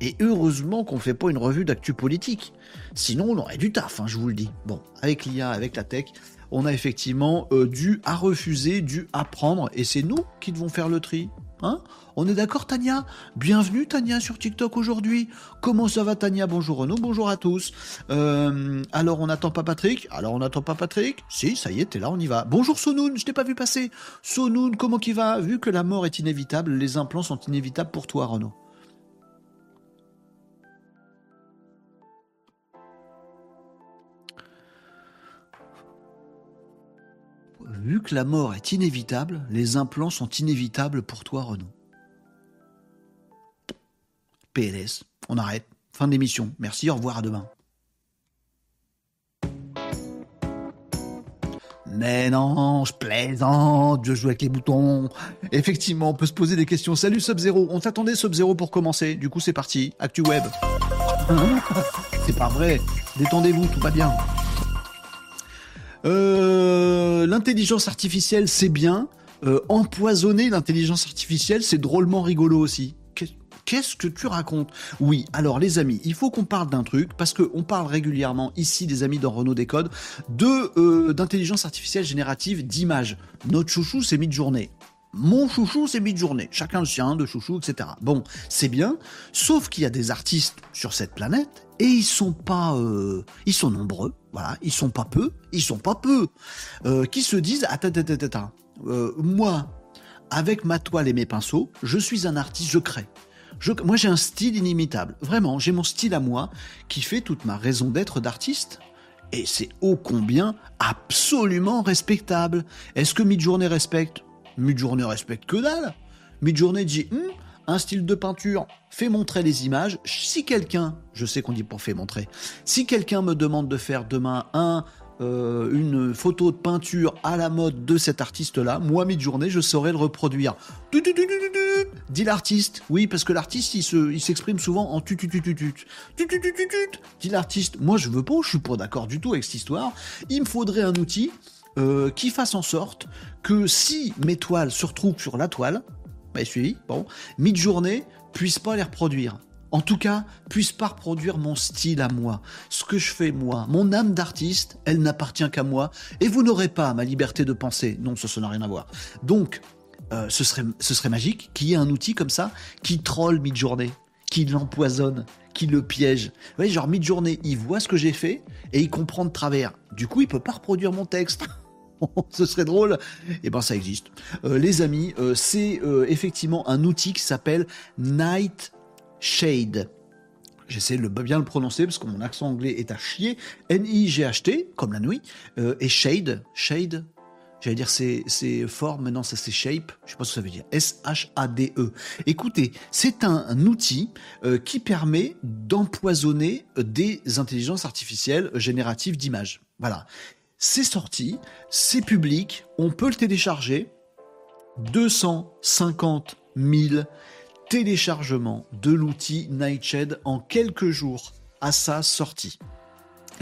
Et heureusement qu'on fait pas une revue d'actu politique. Sinon, on aurait du taf, hein, je vous le dis. Bon, avec l'IA, avec la tech, on a effectivement euh, dû à refuser, dû à prendre, et c'est nous qui devons faire le tri. Hein on est d'accord, Tania? Bienvenue, Tania, sur TikTok aujourd'hui. Comment ça va, Tania? Bonjour, Renaud. Bonjour à tous. Euh, alors, on n'attend pas Patrick? Alors, on n'attend pas Patrick? Si, ça y est, t'es là, on y va. Bonjour, Sonoun. Je t'ai pas vu passer. Sonoun, comment qui va Vu que la mort est inévitable, les implants sont inévitables pour toi, Renaud. Vu que la mort est inévitable, les implants sont inévitables pour toi, Renaud. PLS, on arrête. Fin de l'émission. Merci, au revoir, à demain. Mais non, je plaisante, je joue avec les boutons. Effectivement, on peut se poser des questions. Salut Sub-Zero, on t'attendait Sub-Zero pour commencer. Du coup, c'est parti. Actu Web. [laughs] c'est pas vrai. Détendez-vous, tout va bien. Euh, l'intelligence artificielle, c'est bien. Euh, empoisonner l'intelligence artificielle, c'est drôlement rigolo aussi. Qu'est-ce que tu racontes? Oui, alors les amis, il faut qu'on parle d'un truc, parce qu'on parle régulièrement ici, des amis dans Renault Décode, de euh, d'intelligence artificielle générative d'images. Notre chouchou, c'est mid-journée. Mon chouchou, c'est mid-journée. Chacun le sien, de chouchou, etc. Bon, c'est bien, sauf qu'il y a des artistes sur cette planète, et ils sont pas... Euh, ils sont nombreux, voilà, ils sont pas peu, ils sont pas peu, euh, qui se disent, attends, attends, attends, moi, avec ma toile et mes pinceaux, je suis un artiste, je crée moi, j'ai un style inimitable. Vraiment, j'ai mon style à moi qui fait toute ma raison d'être d'artiste. Et c'est ô combien absolument respectable. Est-ce que Midjourney respecte? Midjourney respecte que dalle. Midjourney dit hum, un style de peinture, fait montrer les images. Si quelqu'un, je sais qu'on dit pour fait montrer, si quelqu'un me demande de faire demain un euh, une photo de peinture à la mode de cet artiste-là, moi, mi-journée, je saurais le reproduire. Dit l'artiste. Oui, parce que l'artiste, il s'exprime souvent en tu tu tu tu tu Dit l'artiste. Moi, je veux pas, je suis pas d'accord du tout avec cette histoire. Il me faudrait un outil euh, qui fasse en sorte que si mes toiles se retrouvent sur la toile, bah, suivi, bon, mi-journée, puisse pas les reproduire en tout cas, puisse pas reproduire mon style à moi, ce que je fais moi. Mon âme d'artiste, elle n'appartient qu'à moi, et vous n'aurez pas ma liberté de penser. Non, ça, n'a rien à voir. Donc, euh, ce, serait, ce serait magique qu'il y ait un outil comme ça qui troll mid-journée, qui l'empoisonne, qui le piège. Vous voyez, genre mid-journée, il voit ce que j'ai fait et il comprend de travers. Du coup, il peut pas reproduire mon texte. [laughs] ce serait drôle. Eh ben, ça existe. Euh, les amis, euh, c'est effectivement un outil qui s'appelle Night Shade. J'essaie de bien le prononcer parce que mon accent anglais est à chier. N-I-G-H-T, comme la nuit. Euh, et Shade, Shade, j'allais dire c'est, c'est fort, maintenant ça c'est Shape, je sais pas ce que ça veut dire. S-H-A-D-E. Écoutez, c'est un, outil euh, qui permet d'empoisonner des intelligences artificielles génératives d'images. Voilà. C'est sorti, c'est public, on peut le télécharger. 250 000 téléchargement de l'outil Nightshade en quelques jours à sa sortie.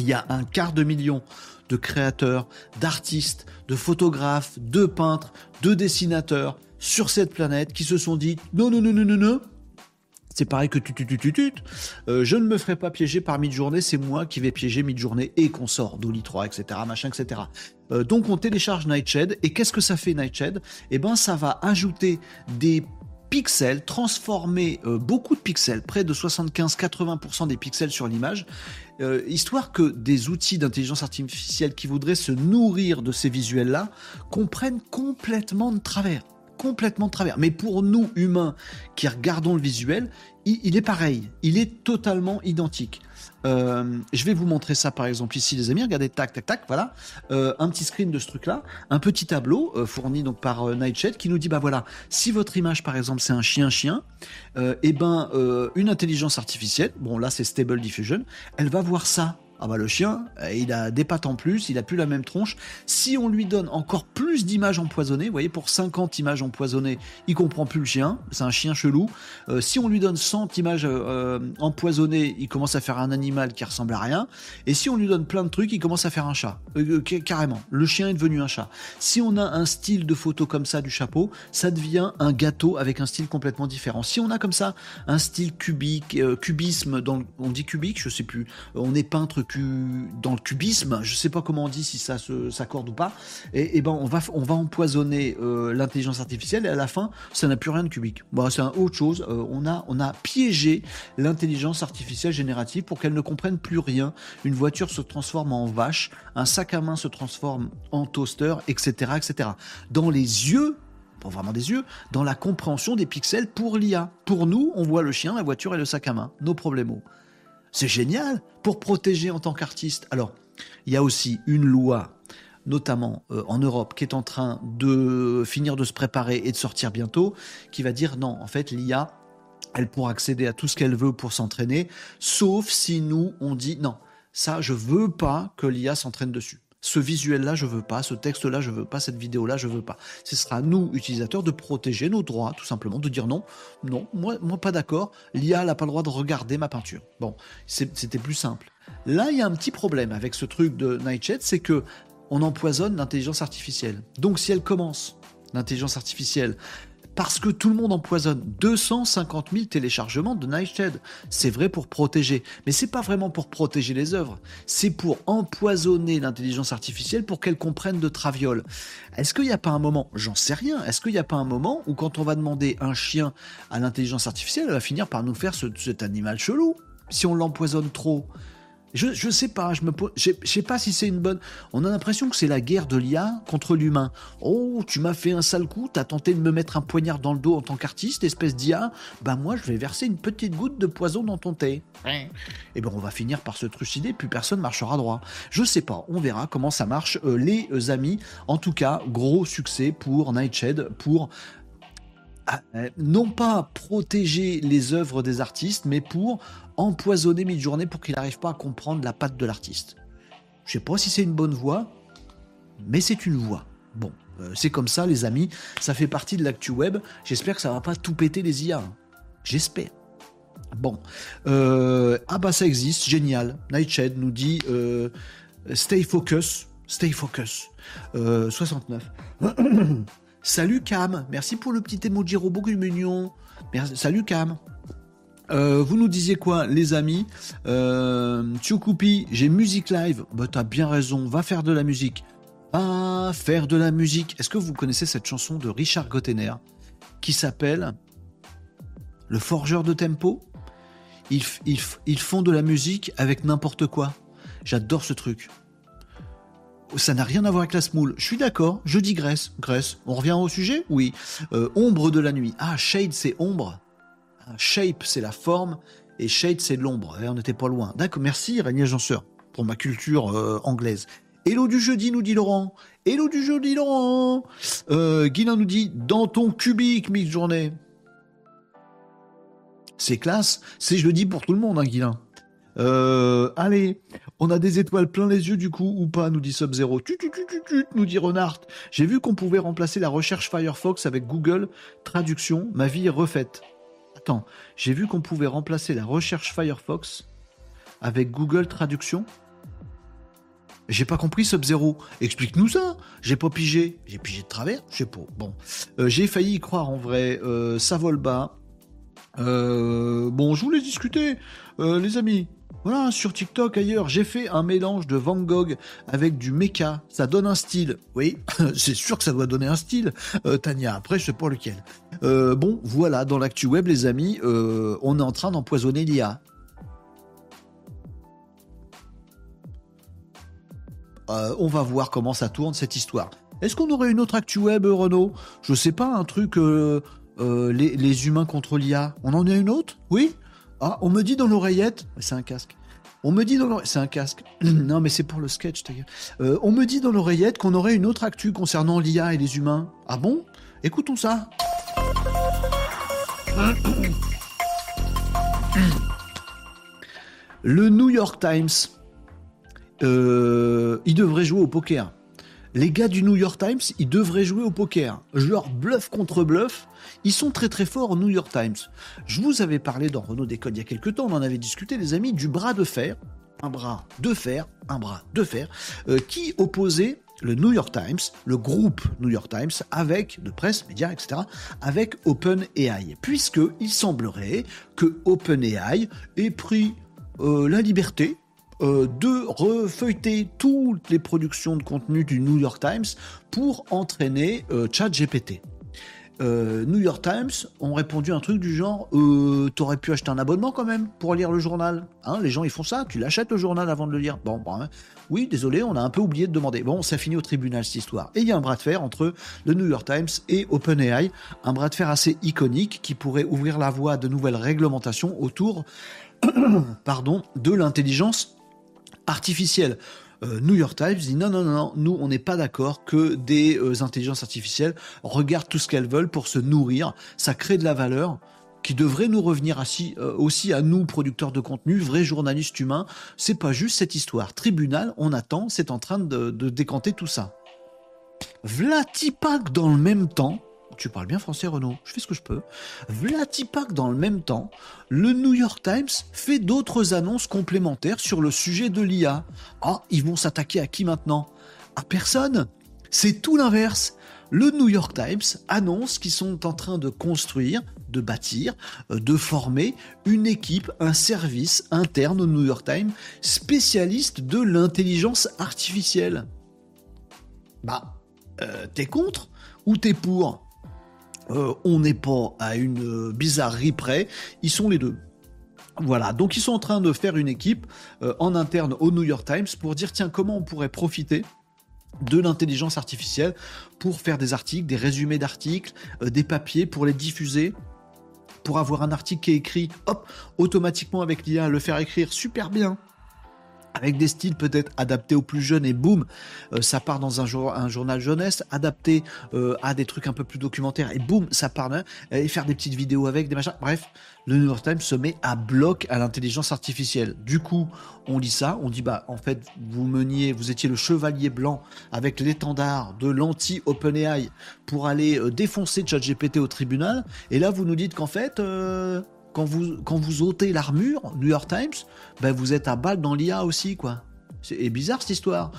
Il y a un quart de million de créateurs, d'artistes, de photographes, de peintres, de dessinateurs sur cette planète qui se sont dit non, non, non, non, non, non. C'est pareil que tu, tu, tu, tu, tu. Euh, je ne me ferai pas piéger par mid-journée, c'est moi qui vais piéger mid-journée et qu'on sort d'Oli 3, etc., machin, etc. Euh, donc on télécharge Nightshade et qu'est-ce que ça fait Nightshade Eh ben ça va ajouter des pixels, transformer euh, beaucoup de pixels, près de 75-80% des pixels sur l'image, histoire que des outils d'intelligence artificielle qui voudraient se nourrir de ces visuels-là comprennent complètement de travers. Complètement de travers. Mais pour nous, humains, qui regardons le visuel, il est pareil. Il est totalement identique. Euh, je vais vous montrer ça par exemple ici, les amis. Regardez, tac, tac, tac, voilà. Euh, un petit screen de ce truc-là, un petit tableau euh, fourni donc par Nightshade qui nous dit bah voilà, si votre image par exemple c'est un chien-chien, et eh ben une intelligence artificielle, bon là c'est Stable Diffusion, elle va voir ça ah bah le chien, euh, il a des pattes en plus, il a plus la même tronche. Si on lui donne encore plus d'images empoisonnées, vous voyez, pour 50 images empoisonnées, il comprend plus le chien, c'est un chien chelou. Euh, si on lui donne 100 images euh, empoisonnées, il commence à faire un animal qui ressemble à rien. Et si on lui donne plein de trucs, il commence à faire un chat. carrément, le chien est devenu un chat. Si on a un style de photo comme ça du chapeau, ça devient un gâteau avec un style complètement différent. Si on a comme ça un style cubique, cubisme, on dit cubique, je sais plus, on est peintre dans le cubisme, je sais pas comment on dit si ça s'accorde ou pas, et, ben on va, on va empoisonner euh, l'intelligence artificielle et à la fin ça n'a plus rien de cubique. C'est autre chose. Euh, on a, on a piégé l'intelligence artificielle générative pour qu'elle ne comprenne plus rien. Une voiture se transforme en vache, un sac à main se transforme en toaster, etc., etc. Dans les yeux pas vraiment des yeux, dans la compréhension des pixels pour l'IA. Pour nous, on voit le chien, la voiture et le sac à main. Nos problèmes. C'est génial pour protéger en tant qu'artiste. Alors, il y a aussi une loi notamment en Europe, qui est en train de finir de se préparer et de sortir bientôt, qui va dire non, en fait, l'IA, elle pourra accéder à tout ce qu'elle veut pour s'entraîner, sauf si nous, on dit non, ça, je veux pas que l'IA s'entraîne dessus. Ce visuel-là, je veux pas. Ce texte-là, je veux pas. Cette vidéo-là, je veux pas. Ce sera à nous, utilisateurs, de protéger nos droits, tout simplement, de dire non, non, moi, moi pas d'accord. L'IA n'a pas le droit de regarder ma peinture. Bon, c'était plus simple. Là, il y a un petit problème avec ce truc de Nightshade, c'est que on empoisonne l'intelligence artificielle. Donc, si elle commence, l'intelligence artificielle, parce que tout le monde empoisonne 250 000 téléchargements de Nightshade. C'est vrai pour protéger, mais c'est pas vraiment pour protéger les œuvres. C'est pour empoisonner l'intelligence artificielle pour qu'elle comprenne de traviole. Est-ce qu'il n'y a pas un moment, j'en sais rien, est-ce qu'il n'y a pas un moment où quand on va demander un chien à l'intelligence artificielle, elle va finir par nous faire cet animal chelou? Si on l'empoisonne trop je, je sais pas, je me je, sais pas si c'est une bonne. On a l'impression que c'est la guerre de l'IA contre l'humain. Oh, tu m'as fait un sale coup, t'as tenté de me mettre un poignard dans le dos en tant qu'artiste, espèce d'IA. Ben moi, je vais verser une petite goutte de poison dans ton thé. Et eh ben on va finir par se trucider, puis personne marchera droit. Je sais pas, on verra comment ça marche, euh, les amis. En tout cas, gros succès pour Nightshade, pour euh, non pas protéger les œuvres des artistes, mais pour empoisonner Midjourney pour qu'il n'arrive pas à comprendre la patte de l'artiste. Je sais pas si c'est une bonne voie, mais c'est une voie. Bon, euh, c'est comme ça, les amis. Ça fait partie de l'actu web. J'espère que ça va pas tout péter les IA. J'espère. Bon. Euh, ah bah ça existe, génial. Nightshade nous dit Stay focus. Stay focus. 69. [clears throat] Salut Cam, merci pour le petit emoji robot mignon. Salut Cam. Euh, vous nous disiez quoi, les amis euh, j'ai musique live. Bah, t'as bien raison, va faire de la musique. Va faire de la musique. Est-ce que vous connaissez cette chanson de Richard Gottener qui s'appelle Le forgeur de tempo? Ils, ils font de la musique avec n'importe quoi. J'adore ce truc ça n'a rien à voir avec la smoule. Je suis d'accord, je dis Grèce. On revient au sujet? Oui. Euh, ombre de la nuit. Ah, shade, c'est ombre. Ah, shape, c'est la forme. Et shade, c'est l'ombre. Eh, on n'était pas loin. D'accord, merci Régnier Agenceur pour ma culture euh, anglaise. Hello du jeudi, nous dit Laurent. Hello du jeudi, Laurent. Euh, nous dit dans ton cubique, mi-journée. C'est classe. C'est je le dis pour tout le monde, hein. Euh, allez, on a des étoiles plein les yeux du coup ou pas, nous dit Sub-Zero. nous dit Renard. J'ai vu qu'on pouvait remplacer la recherche Firefox avec Google Traduction. Ma vie est refaite. Attends, j'ai vu qu'on pouvait remplacer la recherche Firefox avec Google Traduction. J'ai pas compris Sub-Zero. Explique-nous ça. J'ai pas pigé. J'ai pigé de travers. Je sais pas. Bon. Euh, j'ai failli y croire en vrai. Euh, ça vole bas. Euh, bon, je voulais discuter, les amis. Voilà, sur TikTok ailleurs, j'ai fait un mélange de Van Gogh avec du mecha. Ça donne un style. Oui, [laughs] c'est sûr que ça doit donner un style, euh, Tania. Après, je sais pas lequel. Euh, bon, voilà, dans l'actu web, les amis, euh, on est en train d'empoisonner l'IA. on va voir comment ça tourne cette histoire. Est-ce qu'on aurait une autre actu web, Renaud? Je sais pas, un truc les, humains contre l'IA. On en a une autre? Oui? Ah, on me dit dans l'oreillette, c'est un casque. On me dit dans l'oreillette, c'est un casque. [clears throat] non, mais c'est pour le sketch, euh, on me dit dans l'oreillette qu'on aurait une autre actu concernant l'IA et les humains. Ah bon? Écoutons ça. [clears throat] Le New York Times, euh, il devrait jouer au poker les gars du New York Times, ils devraient jouer au poker. Genre bluff contre bluff. Ils sont très très forts au New York Times. Je vous avais parlé dans Renault Décode il y a quelques temps, on en avait discuté, les amis, du bras de fer. Un bras de fer, un bras de fer, euh, qui opposait le New York Times, le groupe New York Times, avec, de presse, médias, etc., avec OpenAI. Puisqu'il semblerait que OpenAI ait pris euh, la liberté euh, de refeuilleter toutes les productions de contenu du New York Times pour entraîner euh, ChatGPT. Euh, New York Times ont répondu un truc du genre T'aurais pu acheter un abonnement quand même pour lire le journal. Hein, les gens ils font ça, tu l'achètes le journal avant de le lire. Bon, hein. oui, désolé, on a un peu oublié de demander. Bon, ça finit au tribunal cette histoire. Et il y a un bras de fer entre le New York Times et OpenAI, un bras de fer assez iconique qui pourrait ouvrir la voie à de nouvelles réglementations autour [coughs] pardon, de l'intelligence artificielle. Euh, New York Times dit non, non, non, nous, on n'est pas d'accord que des euh, intelligences artificielles regardent tout ce qu'elles veulent pour se nourrir. Ça crée de la valeur qui devrait nous revenir euh, aussi à nous, producteurs de contenu, vrais journalistes humains. C'est pas juste cette histoire. Tribunal, on attend, c'est en train de, de décanter tout ça. Vlatipak dans le même temps, tu parles bien français Renaud, je fais ce que je peux. Vlatipak dans le même temps, le New York Times fait d'autres annonces complémentaires sur le sujet de l'IA. Ah, ils vont s'attaquer à qui maintenant? À personne C'est tout l'inverse. Le New York Times annonce qu'ils sont en train de construire, de bâtir, euh, de former une équipe, un service interne au New York Times spécialiste de l'intelligence artificielle. Bah, euh, t'es contre ou t'es pour? Euh, on n'est pas à une bizarrerie près, ils sont les deux. Voilà, donc ils sont en train de faire une équipe euh, en interne au New York Times pour dire tiens comment on pourrait profiter de l'intelligence artificielle pour faire des articles, des résumés d'articles, euh, des papiers, pour les diffuser, pour avoir un article qui est écrit, hop, automatiquement avec l'IA, le faire écrire super bien, avec des styles peut-être adaptés aux plus jeunes et boum, euh, ça part dans un, journal jeunesse, adapté euh, à des trucs un peu plus documentaires et boum, ça part là, et faire des petites vidéos avec des machins. Bref, le New York Times se met à bloc à l'intelligence artificielle. Du coup, on lit ça, on dit bah en fait vous meniez, vous étiez le chevalier blanc avec l'étendard de l'anti OpenAI pour aller euh, défoncer ChatGPT au tribunal, et là vous nous dites qu'en fait quand vous, ôtez l'armure, New York Times, ben vous êtes à balle dans l'IA aussi, quoi. C'est bizarre cette histoire.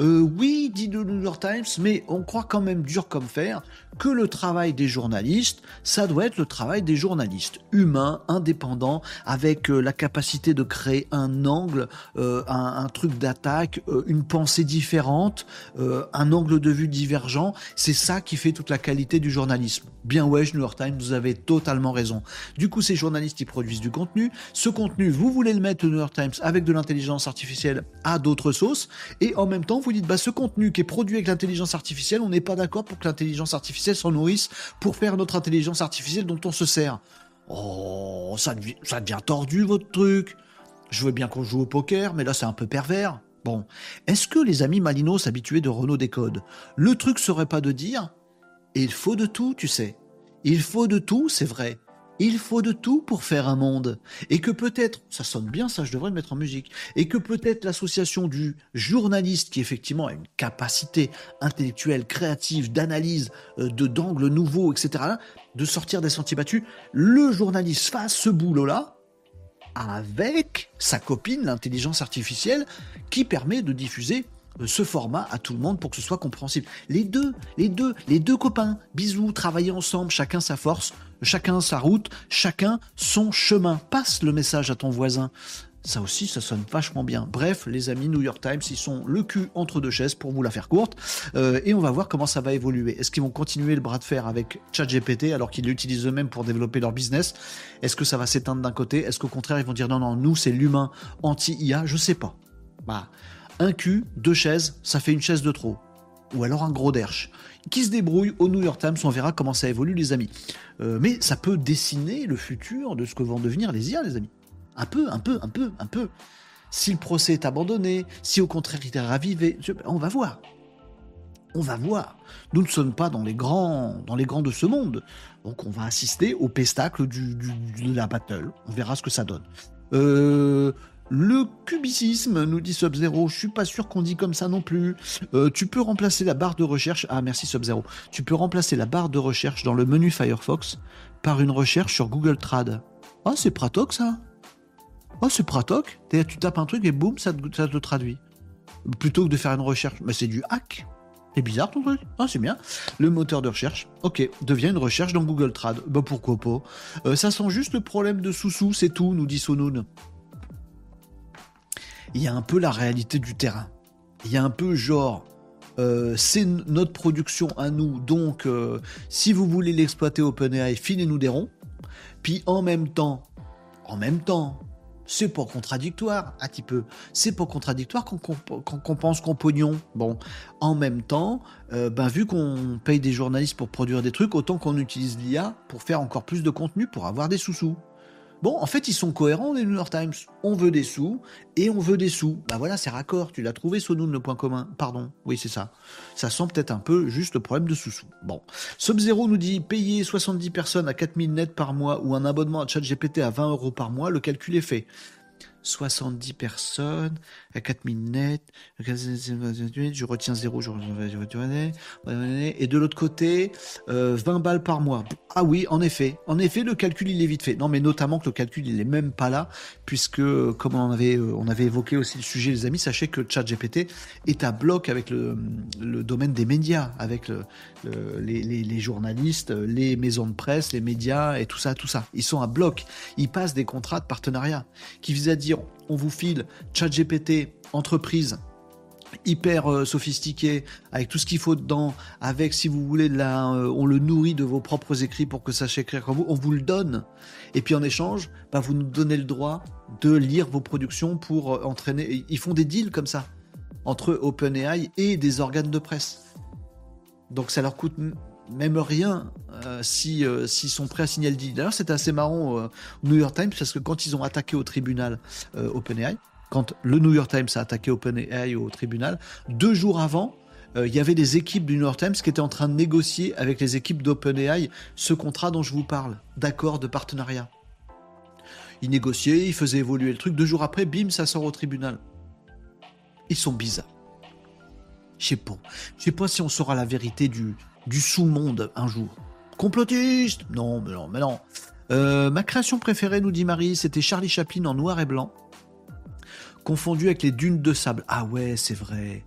Euh, oui, dit le New York Times, mais on croit quand même dur comme fer que le travail des journalistes, ça doit être le travail des journalistes humains, indépendants, avec euh, la capacité de créer un angle, euh, un, truc d'attaque, une pensée différente, un angle de vue divergent. C'est ça qui fait toute la qualité du journalisme. Bien ouais, New York Times, vous avez totalement raison. Du coup, ces journalistes, ils produisent du contenu. Ce contenu, vous voulez le mettre au New York Times avec de l'intelligence artificielle à d'autres sauces, et en même temps, vous dites, bah, ce contenu qui est produit avec l'intelligence artificielle, on n'est pas d'accord pour que l'intelligence artificielle s'en nourrisse pour faire notre intelligence artificielle dont on se sert. Oh, ça devient, ça devient tordu votre truc. Je veux bien qu'on joue au poker, mais là c'est un peu pervers. Bon, est-ce que les amis Malinos habitués de Renault Décode, le truc serait pas de dire, il faut de tout, tu sais. Il faut de tout, c'est vrai. Il faut de tout pour faire un monde. Et que peut-être, ça sonne bien ça, je devrais le mettre en musique, et que peut-être l'association du journaliste qui effectivement a une capacité intellectuelle, créative, d'analyse, euh, de d'angles nouveaux, etc., de sortir des sentiers battus, le journaliste fasse ce boulot-là avec sa copine, l'intelligence artificielle, qui permet de diffuser ce format à tout le monde pour que ce soit compréhensible. Les deux, les deux, les deux copains, bisous, travailler ensemble, chacun sa force, chacun sa route, chacun son chemin. Passe le message à ton voisin. Ça aussi, ça sonne vachement bien. Bref, les amis New York Times, ils sont le cul entre deux chaises pour vous la faire courte. Euh, et on va voir comment ça va évoluer. Est-ce qu'ils vont continuer le bras de fer avec ChatGPT alors qu'ils l'utilisent eux-mêmes pour développer leur business? Est-ce que ça va s'éteindre d'un côté? Est-ce qu'au contraire, ils vont dire non, non, nous, c'est l'humain anti-IA Je sais pas. Bah, un cul, deux chaises, ça fait une chaise de trop. Ou alors un gros derche qui se débrouille au New York Times. On verra comment ça évolue, les amis. Euh, mais ça peut dessiner le futur de ce que vont devenir les IA, les amis. Un peu, un peu, un peu, un peu. Si le procès est abandonné, si au contraire il est ravivé, on va voir. On va voir. Nous ne sommes pas dans les grands, dans les grands de ce monde. Donc on va assister au pestacle du, de la battle. On verra ce que ça donne. Euh, le cubicisme, nous dit Sub-Zero. Je suis pas sûr qu'on dit comme ça non plus. Euh, tu peux remplacer la barre de recherche. Ah, merci Sub-Zero. Tu peux remplacer la barre de recherche dans le menu Firefox par une recherche sur Google Trad. Ah, c'est pratoc ça. Ah, c'est pratoc. Tu tapes un truc et boum, ça te, traduit. Plutôt que de faire une recherche. Mais c'est du hack. C'est bizarre ton truc. Ah, c'est bien. Le moteur de recherche, ok, devient une recherche dans Google Trad. Bah pourquoi pas. Euh, ça sent juste le problème de sous-sous, c'est tout, nous dit Sonoun il y a un peu la réalité du terrain. Il y a un peu genre, euh, c'est notre production à nous, donc euh, si vous voulez l'exploiter OpenAI, filez-nous des ronds. Puis en même temps, en même temps, c'est pas contradictoire, un petit peu. C'est pas contradictoire qu'on pense qu'on pognon. Bon, en même temps, euh, ben, vu qu'on paye des journalistes pour produire des trucs, autant qu'on utilise l'IA pour faire encore plus de contenu, pour avoir des sous-sous. Bon, en fait, ils sont cohérents, les New York Times. On veut des sous et on veut des sous. Bah voilà, c'est raccord. Tu l'as trouvé, Sonoun, le point commun. Pardon. Oui, c'est ça. Ça sent peut-être un peu juste le problème de sous-sous. Bon. Sub-Zero nous dit payer 70 personnes à 4000 net par mois ou un abonnement à ChatGPT à 20 euros par mois, le calcul est fait. 70 personnes à 4000 net, je retiens 0, je et de l'autre côté, 20 euh, balles par mois. Ah oui, en effet, en effet, le calcul il est vite fait. Non, mais notamment que le calcul il est même pas là, puisque comme on avait, euh, on avait évoqué aussi le sujet, les amis, sachez que ChatGPT est à bloc avec le, domaine des médias, avec les, les, journalistes, les maisons de presse, les médias et tout ça, tout ça. Ils sont à bloc. Ils passent des contrats de partenariat qui visent à dire on vous file ChatGPT, entreprise hyper euh, sophistiqué avec tout ce qu'il faut dedans avec si vous voulez euh, on le nourrit de vos propres écrits pour que ça écrire comme vous on vous le donne. Et puis en échange bah, vous nous donnez le droit de lire vos productions pour euh, entraîner ils font des deals comme ça entre OpenAI et des organes de presse. Donc ça leur coûte même rien si s'ils sont prêts à signer le deal. D'ailleurs, c'était assez marrant au New York Times parce que quand ils ont attaqué au tribunal OpenAI, quand le New York Times a attaqué OpenAI au tribunal, deux jours avant, euh, il y avait des équipes du New York Times qui étaient en train de négocier avec les équipes d'OpenAI ce contrat dont je vous parle, d'accord de partenariat. Ils négociaient, ils faisaient évoluer le truc. Deux jours après, bim, ça sort au tribunal. Ils sont bizarres. Je sais pas. Je sais pas si on saura la vérité du, du sous-monde un jour. Complotiste Non, mais non, mais non. Euh, ma création préférée, nous dit Marie, c'était Charlie Chaplin en noir et blanc confondu avec les dunes de sable. Ah ouais, c'est vrai.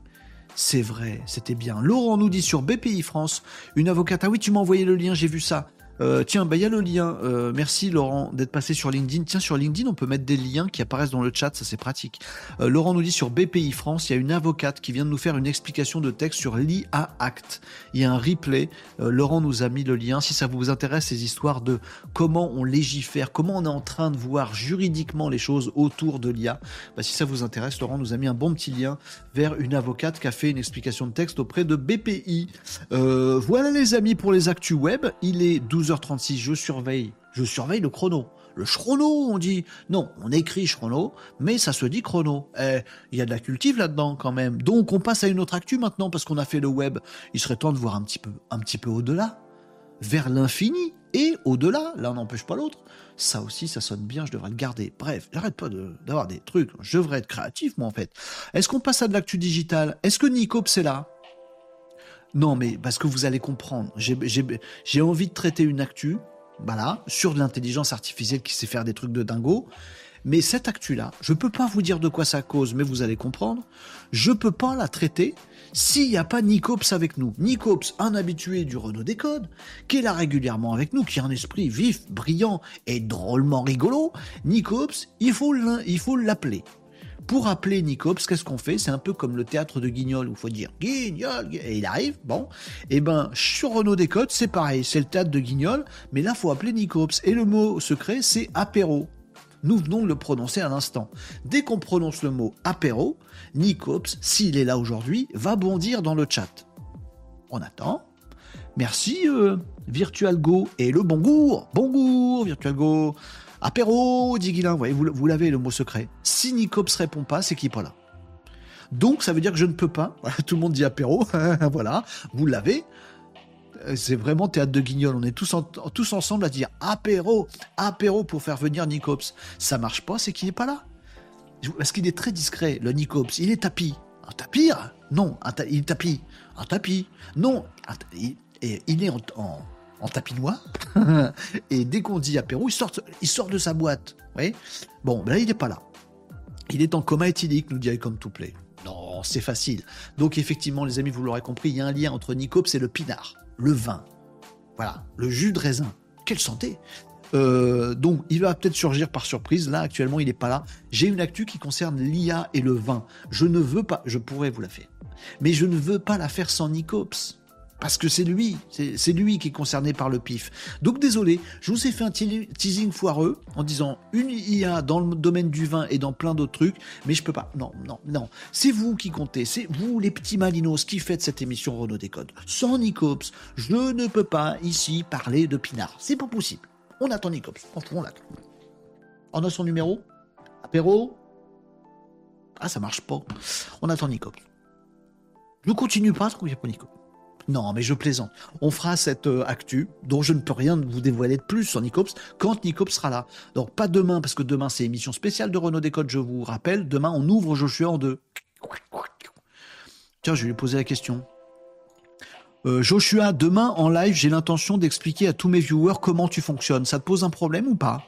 C'est vrai, c'était bien. Laurent nous dit sur BPI France, une avocate. Ah oui, tu m'as envoyé le lien, j'ai vu ça. Euh, tiens, bah il y a le lien. Euh, merci Laurent d'être passé sur LinkedIn. Tiens, sur LinkedIn, on peut mettre des liens qui apparaissent dans le chat, ça c'est pratique. Euh, Laurent nous dit sur BPI France, il y a une avocate qui vient de nous faire une explication de texte sur l'IA Act. Il y a un replay. Laurent nous a mis le lien. Si ça vous intéresse, ces histoires de comment on légifère, comment on est en train de voir juridiquement les choses autour de l'IA, bah, si ça vous intéresse, Laurent nous a mis un bon petit lien vers une avocate qui a fait une explication de texte auprès de BPI. voilà les amis pour les actus web. Il est 12 h 36 je surveille, je surveille le chrono. Le chrono, on dit. Non, on écrit chrono, mais ça se dit chrono. Eh, il y a de la cultive là-dedans quand même. Donc on passe à une autre actu maintenant parce qu'on a fait le web. Il serait temps de voir un petit peu, un petit peu au-delà, vers l'infini et au-delà. L'un n'empêche pas l'autre. Ça aussi, ça sonne bien. Je devrais le garder. Bref, j'arrête pas d'avoir des trucs. Je devrais être créatif, moi en fait. Est-ce qu'on passe à de l'actu digital? Est-ce que Nico c'est là? Non, mais parce que vous allez comprendre. J'ai envie de traiter une actu, voilà, sur de l'intelligence artificielle qui sait faire des trucs de dingo. Mais cette actu-là, je ne peux pas vous dire de quoi ça cause, mais vous allez comprendre. Je ne peux pas la traiter s'il n'y a pas Nicops avec nous. Nicops, un habitué du Renault Décode, qui est là régulièrement avec nous, qui a un esprit vif, brillant et drôlement rigolo. Nicops, il faut l'appeler pour appeler Nicops, qu'est-ce qu'on fait C'est un peu comme le théâtre de Guignol où il faut dire Guignol, et il arrive, bon. Et eh ben, sur Renault Décote, c'est pareil, c'est le théâtre de Guignol, mais là, faut appeler Nicops. Et le mot secret, c'est apéro. Nous venons de le prononcer à l'instant. Dès qu'on prononce le mot apéro, Nicops, s'il est là aujourd'hui, va bondir dans le chat. On attend. Merci, euh, VirtualGo. Et le bon goût, bon goût, VirtualGo. Apéro, dit Guilain, vous, vous l'avez le mot secret. Si Nicops répond pas, c'est qu'il n'est pas là. Donc ça veut dire que je ne peux pas. [laughs] tout le monde dit apéro, [laughs] voilà, vous l'avez. Euh, c'est vraiment théâtre de guignol. On est tous, tous ensemble à dire apéro, apéro pour faire venir Nicops. Ça marche pas, c'est qu'il n'est pas là. Parce qu'il est très discret, le Nicops. Il est tapis. Un tapis Non, il est tapis. Un tapis. Non, il, est en tapinois. [laughs] et dès qu'on dit apéro, il sort, il sort de sa boîte. Bon, ben là, il n'est pas là. Il est en coma éthylique, nous dit comme tout plaît. Non, c'est facile. Donc, effectivement, les amis, vous l'aurez compris, il y a un lien entre Nicops et le pinard, le vin. Voilà, le jus de raisin. Quelle santé euh, donc, il va peut-être surgir par surprise. Là, actuellement, il n'est pas là. J'ai une actu qui concerne l'IA et le vin. Je ne veux pas, je pourrais vous la faire, mais je ne veux pas la faire sans Nicops. Parce que c'est lui, c'est lui qui est concerné par le pif. Donc désolé, je vous ai fait un teasing foireux en disant une IA dans le domaine du vin et dans plein d'autres trucs, mais je peux pas. Non, non, non. C'est vous qui comptez, c'est vous les petits malinos qui faites cette émission Renault Décode. Sans Nicops, je ne peux pas ici parler de Pinard. C'est pas possible. On attend Nicops, on l'attend. On a son numéro Apéro Ah, ça marche pas. On attend Nico. Ne continue pas tant qu'il n'y a pas Nico. Non, mais je plaisante. On fera cette euh, actu dont je ne peux rien vous dévoiler de plus sur Nicops quand Nicops sera là. Donc pas demain, parce que demain c'est émission spéciale de Renault Décode, je vous rappelle. Demain, on ouvre Joshua en deux. Tiens, je vais lui poser la question. Euh, Joshua, demain en live, j'ai l'intention d'expliquer à tous mes viewers comment tu fonctionnes. Ça te pose un problème ou pas?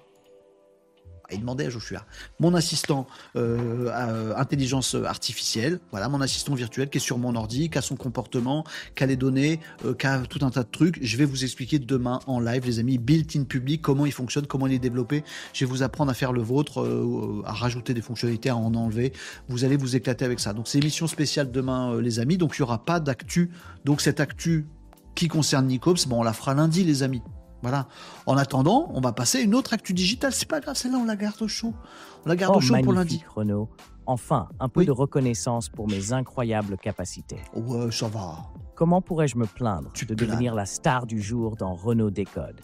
Il demandait à Joshua. Mon assistant euh, euh, intelligence artificielle, voilà, mon assistant virtuel qui est sur mon ordi, qui a son comportement, qui a les données, euh, qui a tout un tas de trucs. Je vais vous expliquer demain en live, les amis, built-in public, comment il fonctionne, comment il est développé. Je vais vous apprendre à faire le vôtre, à rajouter des fonctionnalités, à en enlever. Vous allez vous éclater avec ça. Donc c'est émission spéciale demain, les amis. Donc il n'y aura pas d'actu. Donc cette actu qui concerne Nicops, bon, on la fera lundi, les amis. Voilà. En attendant, on va passer à une autre actu digitale. C'est pas grave, celle-là, on la garde au chaud. On la garde oh, au chaud pour lundi. Renaud. Enfin, un peu de reconnaissance pour mes incroyables capacités. Ouais, ça va. Comment pourrais-je me plaindre de devenir la star du jour dans Renault Décode?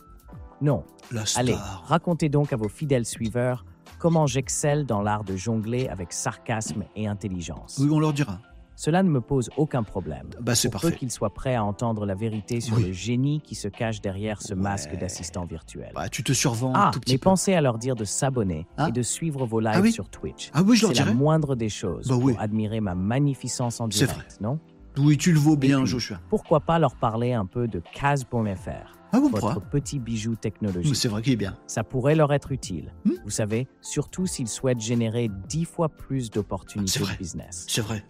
Non. La star. Allez, racontez donc à vos fidèles suiveurs comment j'excelle dans l'art de jongler avec sarcasme et intelligence. Oui, on leur dira. Cela ne me pose aucun problème. Bah, c'est parfait. peu qu'ils soient prêts à entendre la vérité sur Oui. le génie qui se cache derrière ce Ouais. masque d'assistant virtuel. Bah, tu te survends ah, un tout petit mais peu. pensez à leur dire de s'abonner Hein et de suivre vos lives Ah oui sur Twitch. Ah oui, je leur C'est la moindre des choses Bah pour oui. admirer ma magnificence en direct, non? Oui, tu le vaux bien, puis, Joshua. Pourquoi pas leur parler un peu de Kaz.fr, Ah bon, votre petit bijou technologique. C'est vrai qu'il est bien. Ça pourrait leur être utile. Hmm. Vous savez, surtout s'ils souhaitent générer dix fois plus C'est d'opportunités de business. C'est vrai.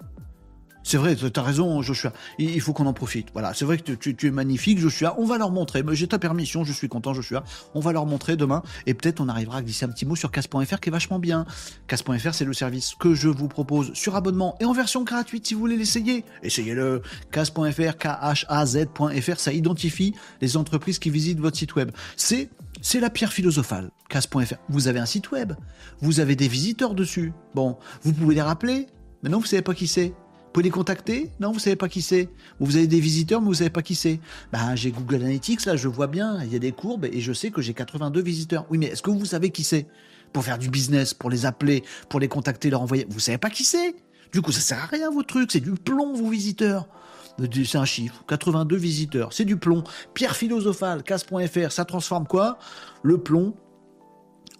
C'est vrai, tu as raison, Joshua. Il faut qu'on en profite. Voilà, c'est vrai que tu- es magnifique, Joshua. On va leur montrer. J'ai ta permission, je suis content, Joshua. On va leur montrer demain. Et peut-être on arrivera à glisser un petit mot sur casse.fr qui est vachement bien. Casse.fr, c'est le service que je vous propose sur abonnement et en version gratuite si vous voulez l'essayer. Essayez-le. Casse.fr, K-H-A-Z.fr, ça identifie les entreprises qui visitent votre site web. C'est la pierre philosophale, casse.fr. Vous avez un site web, vous avez des visiteurs dessus. Bon, vous pouvez les rappeler, mais non, vous savez pas qui c'est. Vous pouvez les contacter? Non, vous savez pas qui c'est. Ou Vous avez des visiteurs, mais vous savez pas qui c'est. Ben, j'ai Google Analytics, là, je vois bien, il y a des courbes, et je sais que j'ai 82 visiteurs. Oui, mais est-ce que vous savez qui c'est? Pour faire du business, pour les appeler, pour les contacter, leur envoyer. Vous savez pas qui c'est? Du coup, ça sert à rien, vos trucs, c'est du plomb, vos visiteurs. C'est un chiffre, 82 visiteurs, c'est du plomb. Pierre philosophale, casse.fr, ça transforme quoi? Le plomb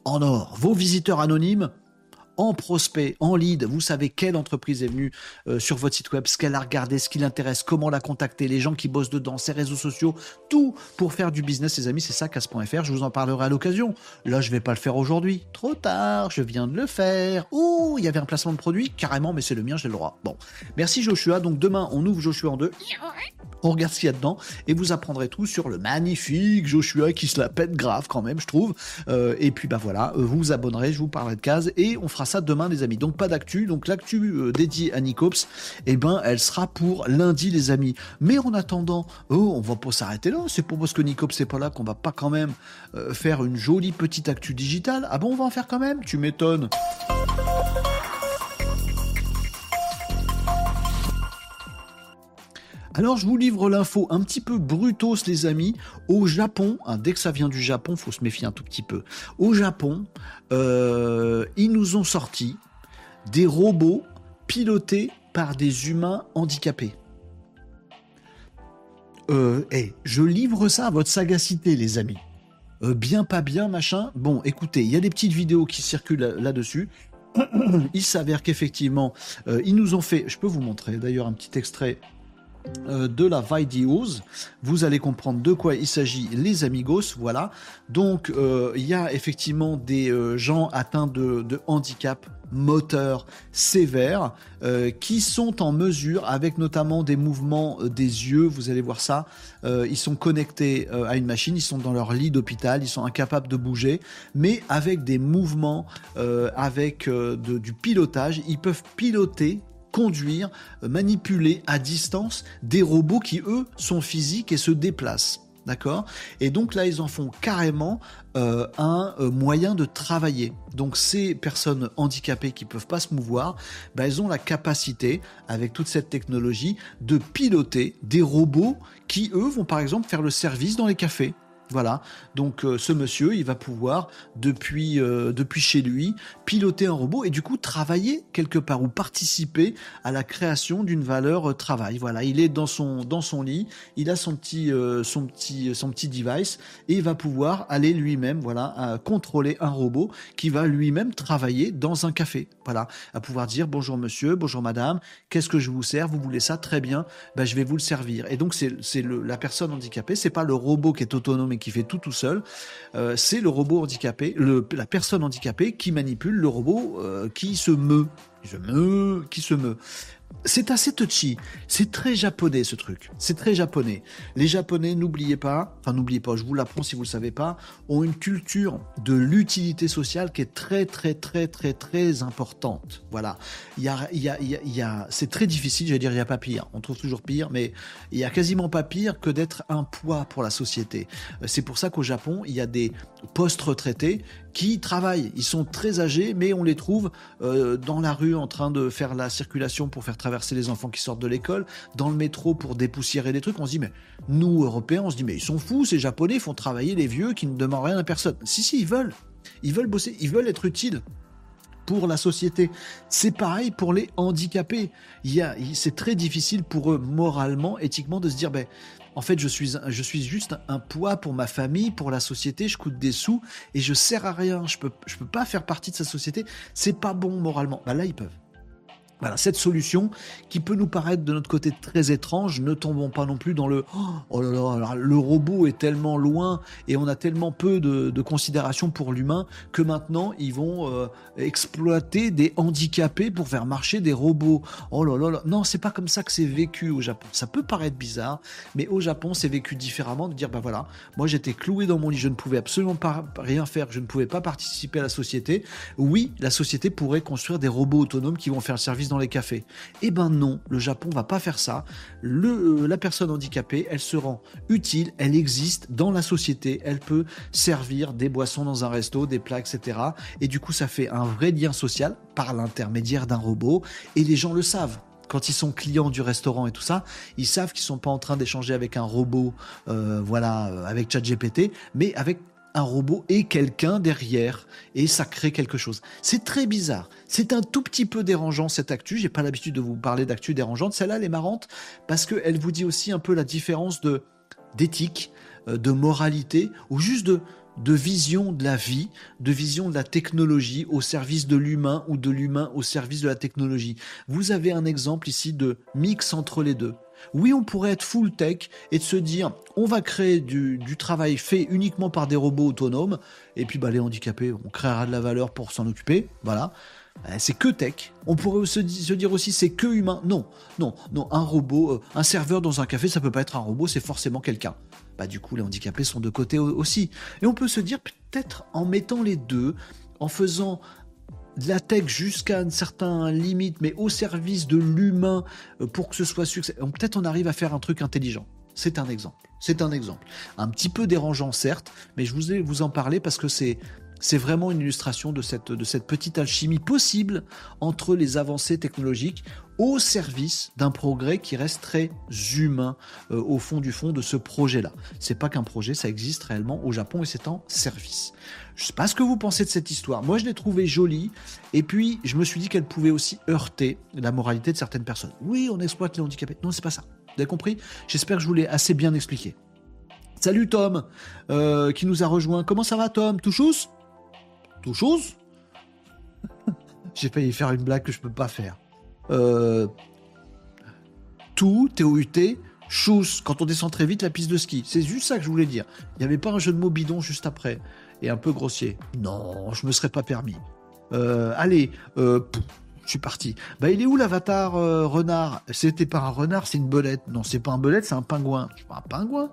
en or. Vos visiteurs anonymes en prospect, en lead, vous savez quelle entreprise est venue euh, sur votre site web, ce qu'elle a regardé, ce qui l'intéresse, comment la contacter, les gens qui bossent dedans, ses réseaux sociaux, tout pour faire du business, les amis, c'est ça, casse.fr, je vous en parlerai à l'occasion. Là, je vais pas le faire aujourd'hui. Trop tard, je viens de le faire. Oh, il y avait un placement de produit, carrément, mais c'est le mien, j'ai le droit. Bon, merci Joshua, donc demain, on ouvre Joshua en deux. On regarde ce qu'il y a dedans et vous apprendrez tout sur le magnifique Joshua qui se la pète grave quand même, je trouve. Euh, et puis bah voilà, euh, vous vous abonnerez, je vous parlerai de case et on fera ça demain les amis. Donc pas d'actu, donc l'actu euh, dédiée à Nicops, eh ben elle sera pour lundi les amis. Mais en attendant, oh, on va pas s'arrêter là. C'est pour parce que Nicops n'est pas là qu'on va pas quand même faire une jolie petite actu digitale. Ah bon, on va en faire quand même? Tu m'étonnes. Alors je vous livre l'info un petit peu brutos les amis. Au Japon, hein, dès que ça vient du Japon, faut se méfier un tout petit peu. Au Japon, euh, ils nous ont sorti des robots pilotés par des humains handicapés. Euh, eh, je livre ça à votre sagacité les amis. Euh, bien pas bien machin. Bon, écoutez, il y a des petites vidéos qui circulent là- là-dessus. [clears throat] il s'avère qu'effectivement, ils nous ont fait. Je peux vous montrer d'ailleurs un petit extrait de la Videos. Vous allez comprendre de quoi il s'agit, les amigos. Voilà. Donc, euh, il y a effectivement des euh, gens atteints de, handicap moteur sévère euh, qui sont en mesure, avec notamment des mouvements euh, des yeux, vous allez voir ça, euh, ils sont connectés euh, à une machine, ils sont dans leur lit d'hôpital, ils sont incapables de bouger, mais avec des mouvements, euh, avec euh, du pilotage, ils peuvent piloter conduire, euh, manipuler à distance des robots qui, eux, sont physiques et se déplacent. D'accord? Et donc là, ils en font carrément euh, un euh, moyen de travailler. Donc ces personnes handicapées qui peuvent pas se mouvoir, bah, elles ont la capacité, avec toute cette technologie, de piloter des robots qui, eux, vont par exemple faire le service dans les cafés. Voilà. Donc euh, ce monsieur, il va pouvoir depuis euh, depuis chez lui piloter un robot et du coup travailler quelque part ou participer à la création d'une valeur euh, travail. Voilà, il est dans son lit, il a son petit device et il va pouvoir aller lui-même voilà contrôler un robot qui va lui-même travailler dans un café. Voilà, à pouvoir dire bonjour monsieur, bonjour madame, qu'est-ce que je vous sers? Vous voulez ça? Très bien, ben, je vais vous le servir. Et donc c'est c'est la personne handicapée, c'est pas le robot qui est autonome et qui fait tout tout seul, euh, c'est le robot handicapé, la personne handicapée qui manipule le robot euh, qui qui se qui se meut c'est assez touchy. C'est très japonais ce truc. C'est très japonais. Les Japonais, n'oubliez pas, enfin n'oubliez pas, je vous l'apprends si vous ne le savez pas, ont une culture de l'utilité sociale qui est très très très très très importante. Voilà. Il y a, y a, y a, c'est très difficile, j'allais dire, il n'y a pas pire. On trouve toujours pire, mais il y a quasiment pas pire que d'être un poids pour la société. Euh, c'est pour ça qu'au Japon, il y a des post-retraités qui travaillent. Ils sont très âgés, mais on les trouve euh, dans la rue en train de faire la circulation pour faire traverser les enfants qui sortent de l'école, dans le métro pour dépoussiérer des trucs. On se dit, mais nous, Européens, on se dit, mais ils sont fous, ces Japonais font travailler les vieux qui ne demandent rien à personne. Si, si, ils veulent. Ils veulent bosser, ils veulent être utiles pour la société. C'est pareil pour les handicapés. C'est très difficile pour eux moralement, éthiquement, de se dire, ben, en fait, je suis, je suis juste un poids pour ma famille, pour la société, je coûte des sous et je sers à rien. Je peux, je peux pas faire partie de sa société. C'est pas bon moralement. Bah là, ils peuvent. Voilà, cette solution qui peut nous paraître de notre côté très étrange, ne tombons pas non plus dans le oh là là, le robot est tellement loin et on a tellement peu de, considération pour l'humain que maintenant ils vont euh, exploiter des handicapés pour faire marcher des robots. Oh là là, là. non, c'est pas comme ça que c'est vécu au Japon. Ça peut paraître bizarre, mais au Japon c'est vécu différemment de dire bah voilà, moi j'étais cloué dans mon lit, je ne pouvais absolument pas rien faire, je ne pouvais pas participer à la société. Oui, la société pourrait construire des robots autonomes qui vont faire le service les cafés. Eh ben non, le Japon va pas faire ça. Le, euh, la personne handicapée, elle se rend utile, elle existe dans la société, elle peut servir des boissons dans un resto, des plats, etc. Et du coup, ça fait un vrai lien social par l'intermédiaire d'un robot, et les gens le savent quand ils sont clients du restaurant et tout ça, ils savent qu'ils sont pas en train d'échanger avec un robot, euh, voilà, euh, avec ChatGPT, mais avec un robot et quelqu'un derrière et ça crée quelque chose. C'est très bizarre. C'est un tout petit peu dérangeant cette actu. J'ai pas l'habitude de vous parler d'actu dérangeante. Celle-là, elle est marrante parce qu'elle vous dit aussi un peu la différence de d'éthique, euh, de moralité ou juste de de vision de la vie, de vision de la technologie au service de l'humain ou de l'humain au service de la technologie. Vous avez un exemple ici de mix entre les deux. Oui, on pourrait être full tech et de se dire, on va créer du, travail fait uniquement par des robots autonomes, et puis bah, les handicapés, on créera de la valeur pour s'en occuper, voilà. Euh, c'est que tech. On pourrait se, dire aussi c'est que humain. Non, non, non. Un robot, euh, un serveur dans un café, ça peut pas être un robot, c'est forcément quelqu'un. Bah du coup, les handicapés sont de côté aussi. Et on peut se dire peut-être en mettant les deux, en faisant de la tech jusqu'à une certaine limite, mais au service de l'humain euh, pour que ce soit succès. Peut-être on arrive à faire un truc intelligent. C'est un exemple. C'est un exemple. Un petit peu dérangeant, certes, mais je vous ai vous en parler parce que c'est c'est vraiment une illustration de cette, de cette petite alchimie possible entre les avancées technologiques au service d'un progrès qui reste très humain euh, au fond du fond de ce projet-là. C'est pas qu'un projet, ça existe réellement au Japon et c'est en service. Je sais pas ce que vous pensez de cette histoire. Moi, je l'ai trouvée jolie et puis je me suis dit qu'elle pouvait aussi heurter la moralité de certaines personnes. Oui, on exploite les handicapés. Non, c'est pas ça. Vous avez compris? J'espère que je vous l'ai assez bien expliqué. Salut Tom, euh, qui nous a rejoint. Comment ça va Tom? Tout chousse tout chose? J'ai failli faire une blague que je peux pas faire. Euh, tout, T-O-U-T, chose, quand on descend très vite la piste de ski. C'est juste ça que je voulais dire. Il n'y avait pas un jeu de mots bidon juste après. Et un peu grossier. Non, je me serais pas permis. Euh, allez, euh, je suis parti. Bah, il est où l'avatar renard? C'était pas un renard, c'est une belette. Non, c'est pas un belette, c'est un pingouin. Je pas un pingouin.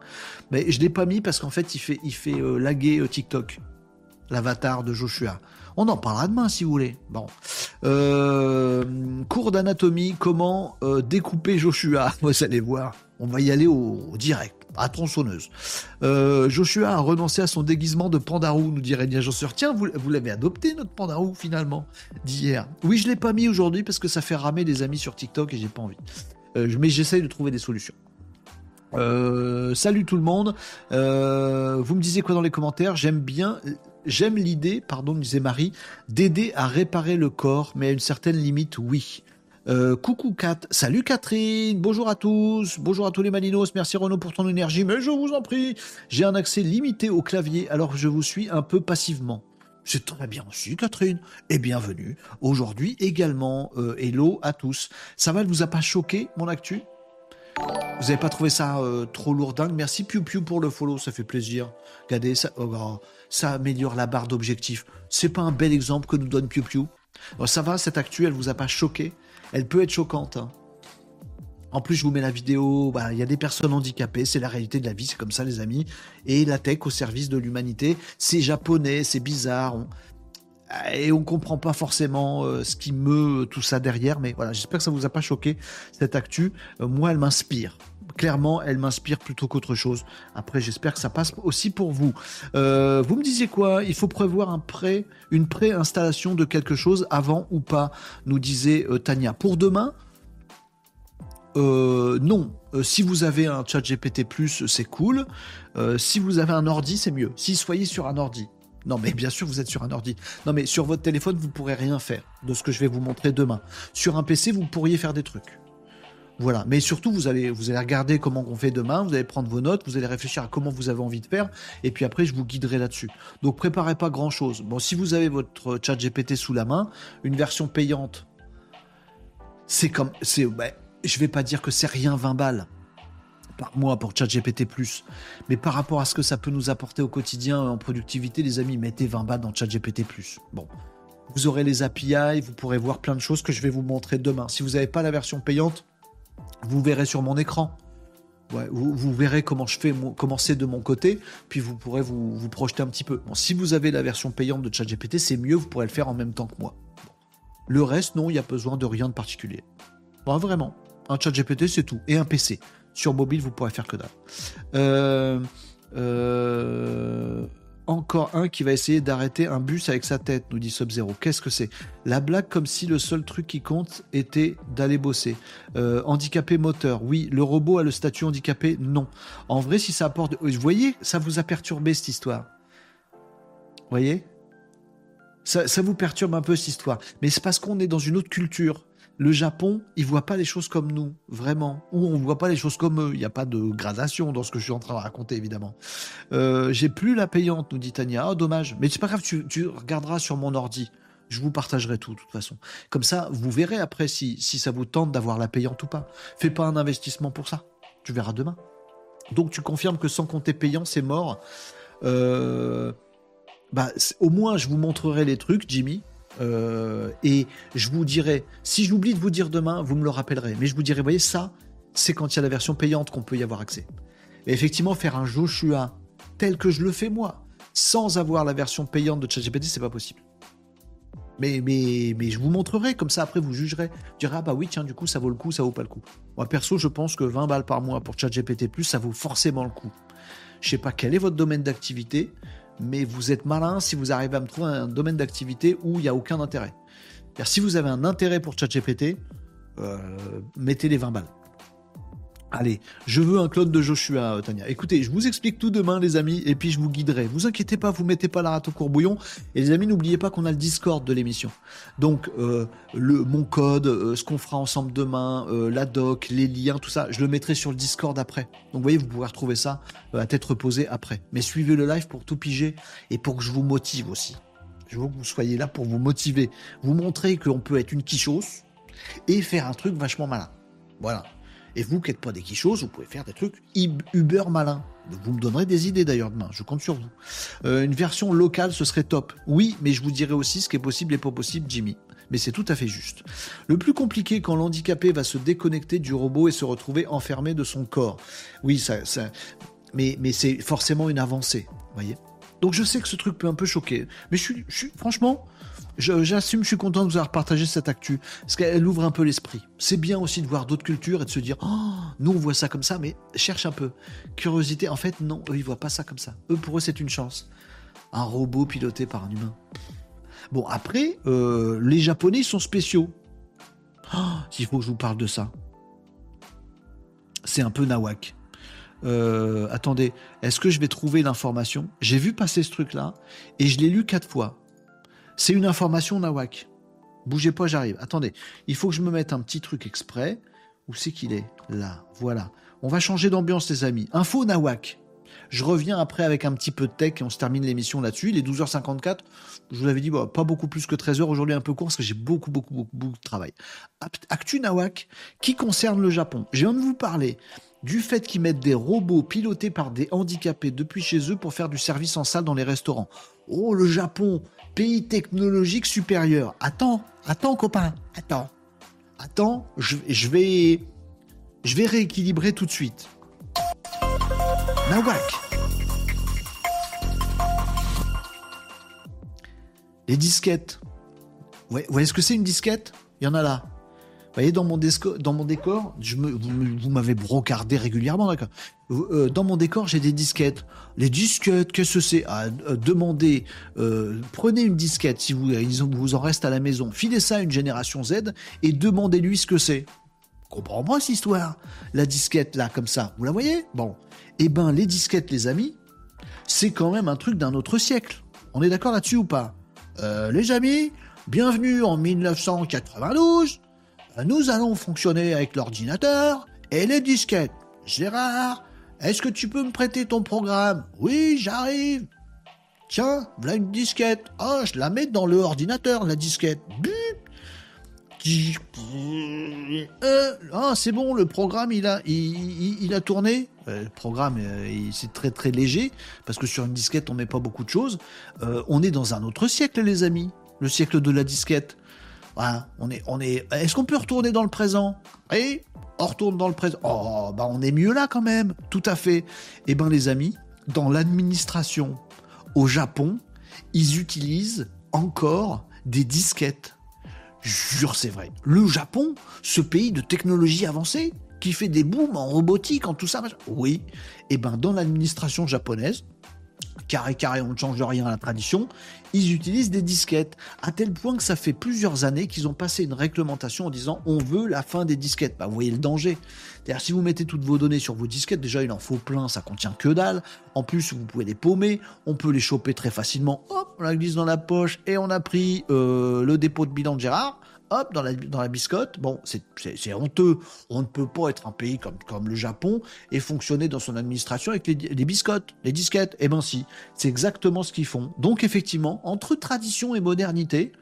Mais je l'ai pas mis parce qu'en fait, il fait, il fait laguer TikTok l'avatar de Joshua. On en parlera demain si vous voulez. Bon. Euh, cours d'anatomie, comment euh, découper Joshua? [laughs] Vous allez voir, on va y aller au, direct, à tronçonneuse. Euh, Joshua a renoncé à son déguisement de pandarou, nous dirait Nia Josseur. Tiens, vous, vous l'avez adopté, notre pandarou, finalement, d'hier. Oui, je l'ai pas mis aujourd'hui parce que ça fait ramer les amis sur TikTok et j'ai pas envie. mais j'essaye de trouver des solutions. Salut tout le monde. Vous me disiez quoi dans les commentaires? J'aime bien, j'aime l'idée, pardon, disait Marie, d'aider à réparer le corps, mais à une certaine limite, oui. Euh, coucou Kat, salut Catherine, bonjour à tous, bonjour à tous les Malinos, merci Renaud pour ton énergie, mais je vous en prie, j'ai un accès limité au clavier, alors je vous suis un peu passivement. C'est très bien aussi, Catherine. Et bienvenue. Aujourd'hui également, hello à tous. Ça va, elle vous a pas choqué, mon actu? Vous n'avez pas trouvé ça euh, trop lourdingue? Merci Piu Piu pour le follow, ça fait plaisir. Regardez, ça, oh, oh, ça améliore la barre d'objectif. C'est pas un bel exemple que nous donne Piu Piu oh, Ça va, cette actu, elle vous a pas choqué? Elle peut être choquante. Hein. En plus, je vous mets la vidéo. Bah, il y a des personnes handicapées, c'est la réalité de la vie, c'est comme ça, les amis. Et la tech au service de l'humanité, c'est japonais, c'est bizarre et on comprend pas forcément euh, ce qui meut tout ça derrière, mais voilà, j'espère que ça vous a pas choqué cette actu. Euh, moi, elle m'inspire. Clairement, elle m'inspire plutôt qu'autre chose. Après, j'espère que ça passe aussi pour vous. Euh, vous me disiez quoi? Il faut prévoir une pré-installation de quelque chose avant ou pas Nous disait Tania. Pour demain, non. si vous avez un chat GPT+, c'est cool. si vous avez un ordi, c'est mieux. Si soyez sur un ordi. Non, mais bien sûr, vous êtes sur un ordi. Non, mais sur votre téléphone, vous pourrez rien faire de ce que je vais vous montrer demain. Sur un PC, vous pourriez faire des trucs. Voilà. Mais surtout, vous allez, vous allez regarder comment on fait demain, vous allez prendre vos notes, vous allez réfléchir à comment vous avez envie de faire, et puis après, je vous guiderai là-dessus. Donc, préparez pas grand-chose. Bon, si vous avez votre chat GPT sous la main, une version payante, c'est comme, c'est, ben, je vais pas dire que c'est rien 20 balles par mois pour ChatGPT+. Mais par rapport à ce que ça peut nous apporter au quotidien en productivité, les amis, mettez 20 balles dans ChatGPT+. Bon. Vous aurez les API, vous pourrez voir plein de choses que je vais vous montrer demain. Si vous n'avez pas la version payante, vous verrez sur mon écran. vous, verrez comment je fais, comment c'est de mon côté, puis vous pourrez vous, projeter un petit peu. Bon, si vous avez la version payante de ChatGPT, c'est mieux, vous pourrez le faire en même temps que moi. Le reste, non, il n'y a besoin de rien de particulier. Vraiment. Un ChatGPT, c'est tout. Et un PC. Sur mobile, vous pourrez faire que dalle. Euh, euh, encore un qui va essayer d'arrêter un bus avec sa tête, nous dit Sub-Zero. Qu'est-ce que c'est? La blague comme si le seul truc qui compte était d'aller bosser. Euh, handicapé moteur, oui. Le robot a le statut handicapé, non. En vrai, si ça apporte... Vous voyez, ça vous a perturbé cette histoire. Vous voyez? Ça, ça, vous perturbe un peu cette histoire. Mais c'est parce qu'on est dans une autre culture le Japon, ils voient pas les choses comme nous, vraiment. Ou on voit pas les choses comme eux. Il n'y a pas de gradation dans ce que je suis en train de raconter, évidemment. Euh, j'ai plus la payante, nous dit Tania. Oh, dommage. Mais c'est pas grave, tu, regarderas sur mon ordi. Je vous partagerai tout, de toute façon. Comme ça, vous verrez après si, si ça vous tente d'avoir la payante ou pas. Fais pas un investissement pour ça. Tu verras demain. Donc tu confirmes que sans compter payant, c'est mort. Euh, bah, au moins, je vous montrerai les trucs, Jimmy. Euh, et je vous dirai, si j'oublie de vous dire demain, vous me le rappellerez. Mais je vous dirai, voyez, ça, c'est quand il y a la version payante qu'on peut y avoir accès. Et effectivement, faire un Joshua tel que je le fais moi, sans avoir la version payante de ChatGPT, c'est pas possible. Mais, mais, mais je vous montrerai, comme ça après vous jugerez. Vous direz, ah bah oui, tiens, du coup, ça vaut le coup, ça vaut pas le coup. Moi, perso, je pense que 20 balles par mois pour ChatGPT, ça vaut forcément le coup. Je sais pas quel est votre domaine d'activité mais vous êtes malin si vous arrivez à me trouver un domaine d'activité où il n'y a aucun intérêt. Car si vous avez un intérêt pour ChatGPT, euh, mettez les 20 balles. Allez, je veux un clone de Joshua, euh, Tania. Écoutez, je vous explique tout demain, les amis, et puis je vous guiderai. Vous inquiétez pas, vous mettez pas la rate au courbouillon. Et les amis, n'oubliez pas qu'on a le Discord de l'émission. Donc, euh, le, mon code, euh, ce qu'on fera ensemble demain, la doc, les liens, tout ça, je le mettrai sur le Discord après. Donc, vous voyez, vous pourrez retrouver ça à tête reposée après. Mais suivez le live pour tout piger et pour que je vous motive aussi. Je veux que vous soyez là pour vous motiver, vous montrer qu'on peut être une quichos et faire un truc vachement malin. Voilà. Et vous qui n'êtes pas des quichos, vous pouvez faire des trucs uber malins. Vous me donnerez des idées d'ailleurs demain, je compte sur vous. Euh, une version locale, ce serait top. Oui, mais je vous dirai aussi ce qui est possible et pas possible, Jimmy. Mais c'est tout à fait juste. Le plus compliqué quand l'handicapé va se déconnecter du robot et se retrouver enfermé de son corps. Oui, ça mais, mais c'est forcément une avancée, voyez. Donc je sais que ce truc peut un peu choquer, mais je suis, je suis franchement, j'assume, je, suis content de vous avoir partagé cette actu, parce qu'elle ouvre un peu l'esprit. C'est bien aussi de voir d'autres cultures et de se dire, oh, nous on voit ça comme ça, mais cherche un peu. Curiosité, en fait, non, eux ils voient pas ça comme ça. Eux, pour eux, c'est une chance. Un robot piloté par un humain. Bon, après, euh, les Japonais sont spéciaux. Oh, S'il faut que je vous parle de ça. C'est un peu nawak. Euh, attendez, est-ce que je vais trouver l'information? J'ai vu passer ce truc-là et je l'ai lu quatre fois. C'est une information Nawak. Bougez pas, j'arrive. Attendez, il faut que je me mette un petit truc exprès. Où c'est qu'il est? Là, voilà. On va changer d'ambiance, les amis. Info Nawak. Je reviens après avec un petit peu de tech et on se termine l'émission là-dessus. Il est 12h54. Je vous l'avais dit, pas beaucoup plus que 13h. Aujourd'hui, un peu court parce que j'ai beaucoup, beaucoup, beaucoup, beaucoup de travail. Actu Nawak qui concerne le Japon. Je viens de vous parler du fait qu'ils mettent des robots pilotés par des handicapés depuis chez eux pour faire du service en salle dans les restaurants. Oh, le Japon, pays technologique supérieur. Attends, attends, copain, attends. Attends, je, je vais. Je vais rééquilibrer tout de suite. Nawak. Les disquettes. Ouais, vous voyez ce que c'est une disquette? Il y en a là. Voyez, dans mon, décor, vous, m'avez brocardé régulièrement, d'accord euh, Dans mon décor, j'ai des disquettes. Les disquettes, qu'est-ce que c'est? Ah, euh, Demandez, euh, prenez une disquette, si vous, ils vous en reste à la maison, filez ça à une génération Z et demandez-lui ce que c'est. Comprends-moi cette histoire. La disquette, là, comme ça, vous la voyez? Bon. Eh ben, les disquettes, les amis, c'est quand même un truc d'un autre siècle. On est d'accord là-dessus ou pas? Les amis, bienvenue en 1992 nous allons fonctionner avec l'ordinateur et les disquettes. Gérard, est-ce que tu peux me prêter ton programme? Oui, j'arrive. Tiens, voilà une disquette. Oh, je la mets dans le ordinateur, la disquette. Euh, ah, c'est bon, le programme, il a, il, a tourné. Euh, le programme, euh, c'est très très léger, parce que sur une disquette, on met pas beaucoup de choses. on est dans un autre siècle, les amis. Le siècle de la disquette on est, on est. Est-ce qu'on peut retourner dans le présent? Oui, on retourne dans le présent. Oh, bah on est mieux là quand même. Tout à fait. Eh ben les amis, dans l'administration au Japon, ils utilisent encore des disquettes. Jure, c'est vrai. Le Japon, ce pays de technologie avancée, qui fait des booms en robotique, en tout ça. Oui. Eh ben dans l'administration japonaise, carré carré, on ne change rien à la tradition, ils utilisent des disquettes, à tel point que ça fait plusieurs années qu'ils ont passé une réglementation en disant on veut la fin des disquettes. Bah, vous voyez le danger. C'est-à-dire si vous mettez toutes vos données sur vos disquettes, déjà il en faut plein, ça contient que dalle. En plus, vous pouvez les paumer, on peut les choper très facilement. Hop, on la glisse dans la poche et on a pris euh, le dépôt de bilan de Gérard hop, dans la, biscotte. Bon, c'est honteux. On ne peut pas être un pays comme, le Japon et fonctionner dans son administration avec les, les biscottes, les disquettes. Eh ben si, c'est exactement ce qu'ils font. Donc effectivement, entre tradition et modernité,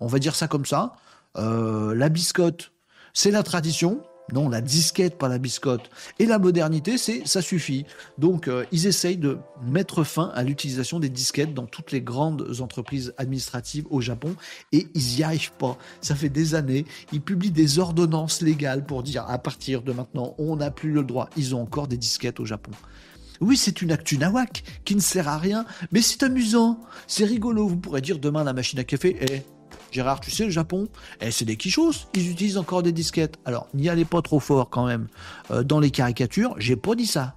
on va dire ça comme ça, euh, la biscotte, c'est la tradition, non, la disquette, pas la biscotte. Et la modernité, c'est ça suffit. Donc, euh, ils essayent de mettre fin à l'utilisation des disquettes dans toutes les grandes entreprises administratives au Japon et ils n'y arrivent pas. Ça fait des années. Ils publient des ordonnances légales pour dire à partir de maintenant, on n'a plus le droit. Ils ont encore des disquettes au Japon. Oui, c'est une actu nawak qui ne sert à rien, mais c'est amusant, c'est rigolo. Vous pourrez dire demain la machine à café, eh, Gérard, tu sais, le Japon, eh, c'est des quichos, ils utilisent encore des disquettes. Alors, n'y allez pas trop fort quand même euh, dans les caricatures, j'ai pas dit ça.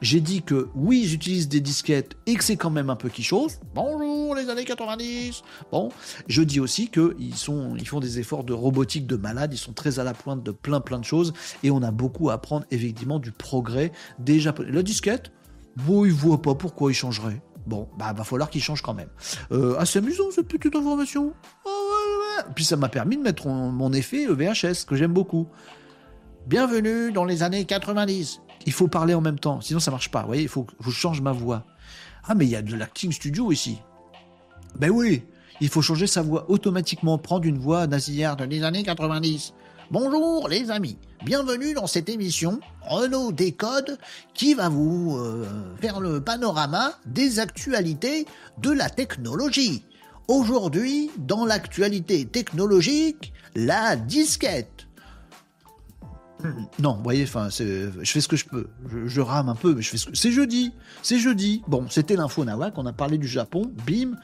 J'ai dit que oui, ils utilisent des disquettes et que c'est quand même un peu quichos. Bonjour les années 90. Bon, je dis aussi qu'ils ils font des efforts de robotique de malade. Ils sont très à la pointe de plein plein de choses et on a beaucoup à apprendre effectivement du progrès des Japonais. La disquette, bon, ils voient pas pourquoi ils changeraient. Bon, bah va falloir qu'ils changent quand même. Euh, assez amusant cette petite information. Ah puis ça m'a permis de mettre mon effet VHS, que j'aime beaucoup. Bienvenue dans les années 90. Il faut parler en même temps, sinon ça marche pas. Vous voyez, il faut que je change ma voix. Ah, mais il y a de l'acting studio ici. Ben oui, il faut changer sa voix automatiquement, prendre une voix nasillère des années 90. Bonjour les amis, bienvenue dans cette émission Renault Décode qui va vous euh, faire le panorama des actualités de la technologie. Aujourd'hui, dans l'actualité technologique, la disquette. Non, vous voyez, je fais ce que je peux. Je, rame un peu, mais je fais ce que. C'est jeudi. C'est jeudi. Bon, c'était l'info Nawak. On a parlé du Japon. Bim.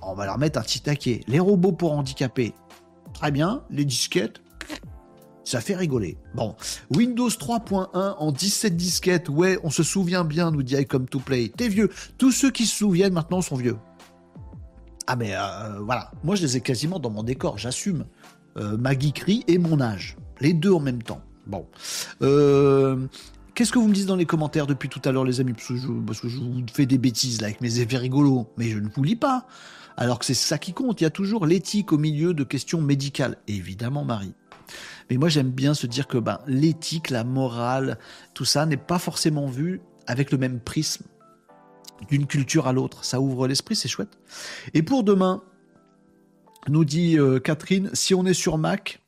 On va leur mettre un petit taquet. Les robots pour handicapés. Très bien. Les disquettes. Ça fait rigoler. Bon, Windows 3.1 en 17 disquettes. Ouais, on se souvient bien, nous dit Icom to Play. T'es vieux. Tous ceux qui se souviennent maintenant sont vieux. Ah mais euh, voilà, moi je les ai quasiment dans mon décor, j'assume euh, ma geekerie et mon âge, les deux en même temps. Bon. Euh, Qu'est-ce que vous me dites dans les commentaires depuis tout à l'heure, les amis? Parce que, je, parce que je vous fais des bêtises là avec mes effets rigolos, mais je ne vous lis pas. Alors que c'est ça qui compte. Il y a toujours l'éthique au milieu de questions médicales. évidemment, Marie. Mais moi, j'aime bien se dire que ben, l'éthique, la morale, tout ça n'est pas forcément vu avec le même prisme d'une culture à l'autre. Ça ouvre l'esprit, c'est chouette. Et pour demain, nous dit euh, Catherine, si on est sur Mac,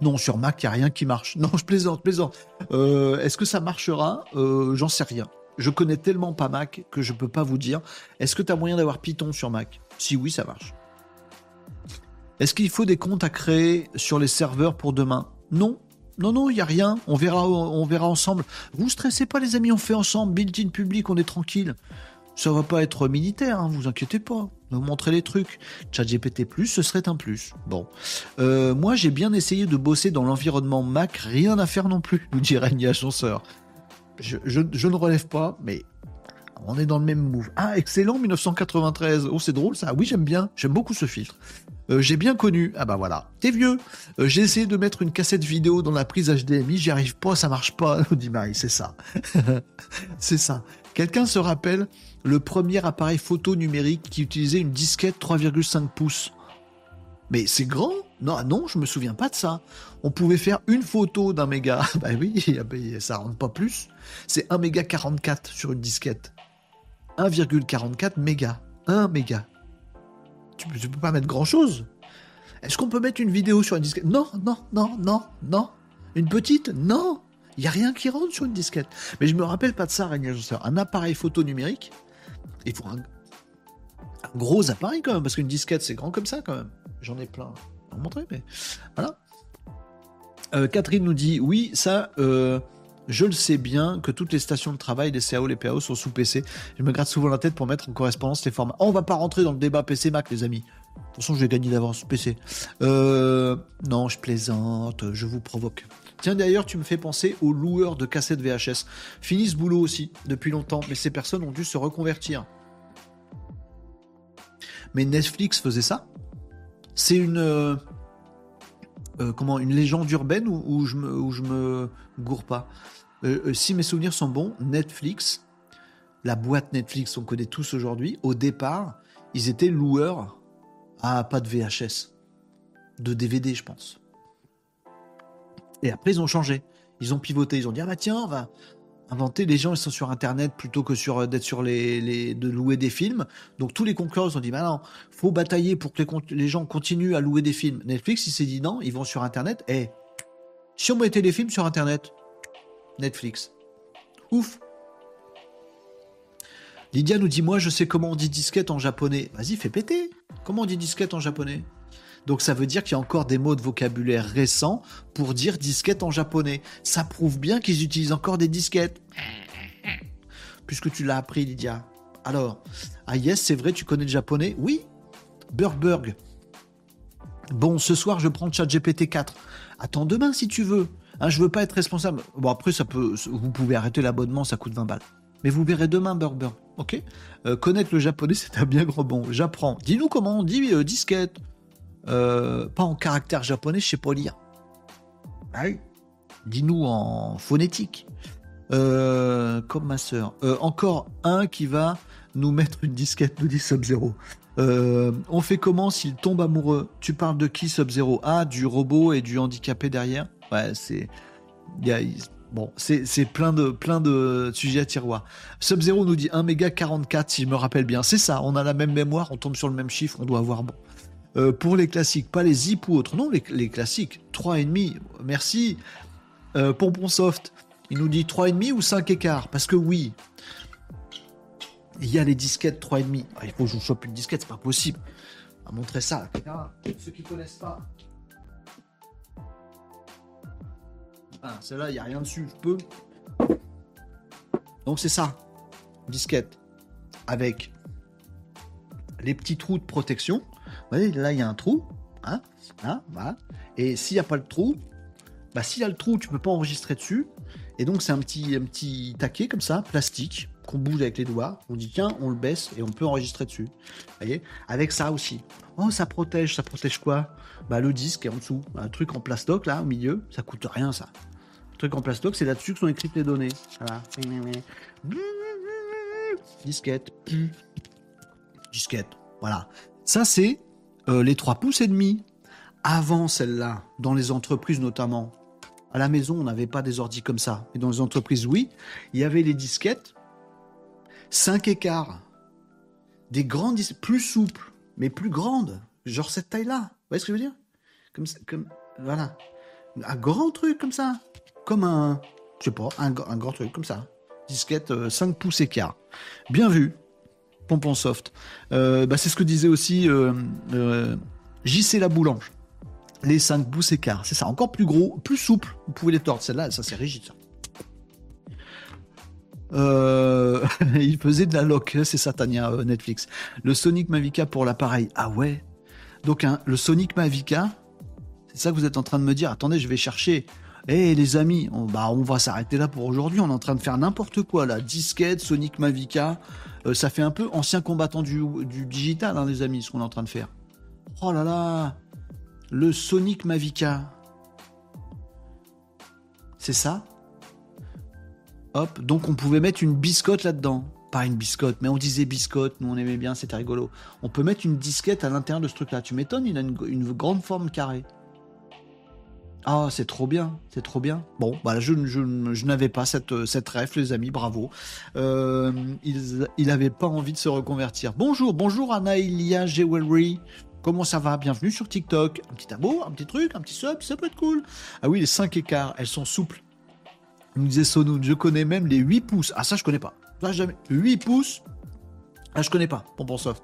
non, sur Mac, il n'y a rien qui marche. [laughs] Non, je plaisante, plaisante. Euh, est-ce que ça marchera? Euh, J'en sais rien. Je connais tellement pas Mac que je ne peux pas vous dire. Est-ce que tu as moyen d'avoir Python sur Mac? Si oui, ça marche. Est-ce qu'il faut des comptes à créer sur les serveurs pour demain? Non. Non, non, il n'y a rien. On verra, on verra ensemble. Vous stressez pas, les amis, on fait ensemble. Built-in public, on est tranquille. Ça va pas être militaire, hein, vous inquiétez pas. Vous montrer les trucs. ChatGPT+, ce serait un plus. Bon. Euh, moi, j'ai bien essayé de bosser dans l'environnement Mac. Rien à faire non plus, nous dit Régnier Chanceur. Je, je, je ne relève pas, mais on est dans le même move. Ah, excellent, 1993. Oh, c'est drôle ça. Oui, j'aime bien. J'aime beaucoup ce filtre. Euh, j'ai bien connu. Ah bah voilà, t'es vieux. Euh, j'ai essayé de mettre une cassette vidéo dans la prise HDMI, j'y arrive pas, ça marche pas, [laughs] dit Marie, c'est ça. [laughs] c'est ça. Quelqu'un se rappelle le premier appareil photo numérique qui utilisait une disquette 3,5 pouces mais c'est grand Non, non, je me souviens pas de ça. On pouvait faire une photo d'un méga. [laughs] bah oui, ça rentre pas plus. C'est 1 méga 44 sur une disquette. 1,44 méga. 1 méga. Tu, peux pas mettre grand chose. Est-ce qu'on peut mettre une vidéo sur une disquette? Non, non, non, non, non. Une petite? Non. Il n'y a rien qui rentre sur une disquette. Mais je me rappelle pas de ça, Régnier Un appareil photo numérique, il faut un, gros appareil quand même, parce qu'une disquette c'est grand comme ça quand même. J'en ai plein à montrer, mais voilà. Euh, Catherine nous dit oui, ça, euh, je le sais bien que toutes les stations de travail, les CAO, les PAO sont sous PC. Je me gratte souvent la tête pour mettre en correspondance les formats. Oh, on va pas rentrer dans le débat PC Mac, les amis. De toute façon, j'ai gagné d'avance PC. Euh, non, je plaisante, je vous provoque. Tiens, d'ailleurs, tu me fais penser aux loueurs de cassettes VHS. Fini ce boulot aussi, depuis longtemps, mais ces personnes ont dû se reconvertir. Mais Netflix faisait ça? C'est une. Euh, euh, comment Une légende urbaine où, je, me, je me gourre pas. Euh, si mes souvenirs sont bons, Netflix, la boîte Netflix, on connaît tous aujourd'hui, au départ, ils étaient loueurs à pas de VHS, de DVD, je pense. Et après, ils ont changé. Ils ont pivoté. Ils ont dit ah bah tiens, on va inventer. Les gens ils sont sur Internet plutôt que sur euh, d'être sur les, de louer des films. Donc tous les concurrents ils ont dit bah non, faut batailler pour que les, gens continuent à louer des films. Netflix il s'est dit non, ils vont sur Internet. Et eh, si on mettait les films sur Internet, Netflix, ouf. Lydia nous dit moi je sais comment on dit disquette en japonais. Vas-y fais péter. Comment on dit disquette en japonais? Donc ça veut dire qu'il y a encore des mots de vocabulaire récents pour dire disquette en japonais. Ça prouve bien qu'ils utilisent encore des disquettes. Puisque tu l'as appris, Lydia. Alors, ah yes, c'est vrai, tu connais le japonais? Oui. Burgburg. Bon, ce soir, je prends ChatGPT 4. Attends demain si tu veux. Hein, je veux pas être responsable. Bon, après, ça peut, vous pouvez arrêter l'abonnement, ça coûte 20 balles. Mais vous verrez demain Burgburg. Ok? Euh, Connaître le japonais, [laughs] c'est un bien gros bon. J'apprends. Dis-nous comment on dit euh, disquette. Euh, pas en caractère japonais, je sais pas lire. Dis-nous en phonétique. Comme ma sœur. Encore un qui va nous mettre une disquette, nous dit Sub-Zero. On fait comment s'il tombe amoureux? Tu parles de qui Sub-Zero Ah, du robot et du handicapé derrière? Ouais, c'est. Bon, c'est plein de, plein de sujets à tiroir. Sub-Zero nous dit 1 méga 44, si je me rappelle bien. C'est ça, on a la même mémoire, on tombe sur le même chiffre, on doit avoir bon. Euh, pour les classiques, pas les zip ou autres. Non, les, classiques, 3,5. Merci. Euh, Pompon il nous dit 3,5 ou 5 écarts. Parce que oui, il y a les disquettes 3,5. Ah, il faut que je chope une disquette, c'est pas possible. On va montrer ça. ceux qui connaissent pas. Ah, celle-là, il n'y a rien dessus. Je peux. Donc c'est ça. Disquette. Avec les petits trous de protection là, il y a un trou. Hein voilà. Et s'il n'y a pas le trou, bah, s'il y a le trou, tu peux pas enregistrer dessus. Et donc, c'est un petit, un petit taquet comme ça, plastique, qu'on bouge avec les doigts. On dit, tiens, on le baisse et on peut enregistrer dessus. Voyez? Avec ça aussi. Oh, ça protège. Ça protège quoi? Bah, le disque est en dessous. Un truc en plastoc, là, au milieu. Ça coûte rien, ça. truc en plastoc, c'est là-dessus que sont écrites les données. Voilà. Disquette. Disquette. Voilà. Ça, c'est euh, les 3 pouces et demi. Avant celle-là, dans les entreprises notamment, à la maison, on n'avait pas des ordis comme ça. Et dans les entreprises, oui, il y avait les disquettes, 5 écarts, des grandes, plus souples, mais plus grandes, genre cette taille-là. Vous voyez ce que je veux dire? Comme, comme, voilà. Un grand truc comme ça. Comme un, je sais pas, un, grand truc comme ça. Disquette 5 euh, pouces écart. Bien vu. Pompon soft. Euh, bah, c'est ce que disait aussi euh, JC la boulange. Les 5 pouces écart. C'est ça. Encore plus gros, plus souple. Vous pouvez les tordre. Celle-là, ça c'est rigide. Ça. [laughs] il faisait de la loc, c'est Satania Netflix. Le Sonic Mavica pour l'appareil. Ah ouais. Donc le Sonic Mavica, c'est ça que vous êtes en train de me dire. Attendez, je vais chercher. Eh les amis, on, bah, on va s'arrêter là pour aujourd'hui. On est en train de faire n'importe quoi là. Disquette, Sonic Mavica. Euh, ça fait un peu ancien combattant du, digital, hein, les amis, ce qu'on est en train de faire. Oh là là Le Sonic Mavica. C'est ça? Donc on pouvait mettre une biscotte là-dedans. Pas une biscotte, mais on disait biscotte, nous on aimait bien, c'était rigolo. On peut mettre une disquette à l'intérieur de ce truc-là. Tu m'étonnes, il a une grande forme carrée. Ah, c'est trop bien, c'est trop bien. Bon, bah, je, n'avais pas cette, ref, les amis, bravo. Euh, il n'avait pas envie de se reconvertir. Bonjour, bonjour Anaïlia Jewelry. Comment ça va? Bienvenue sur TikTok. Un petit abo, un petit truc, un petit sub, ça peut être cool. Ah oui, les 5 écarts, elles sont souples. Il me disait Sonou, je connais même les 8 pouces. Ah, ça, je connais pas. Ça, jamais. 8 pouces. Ah, je connais pas. Bon, bon, soft.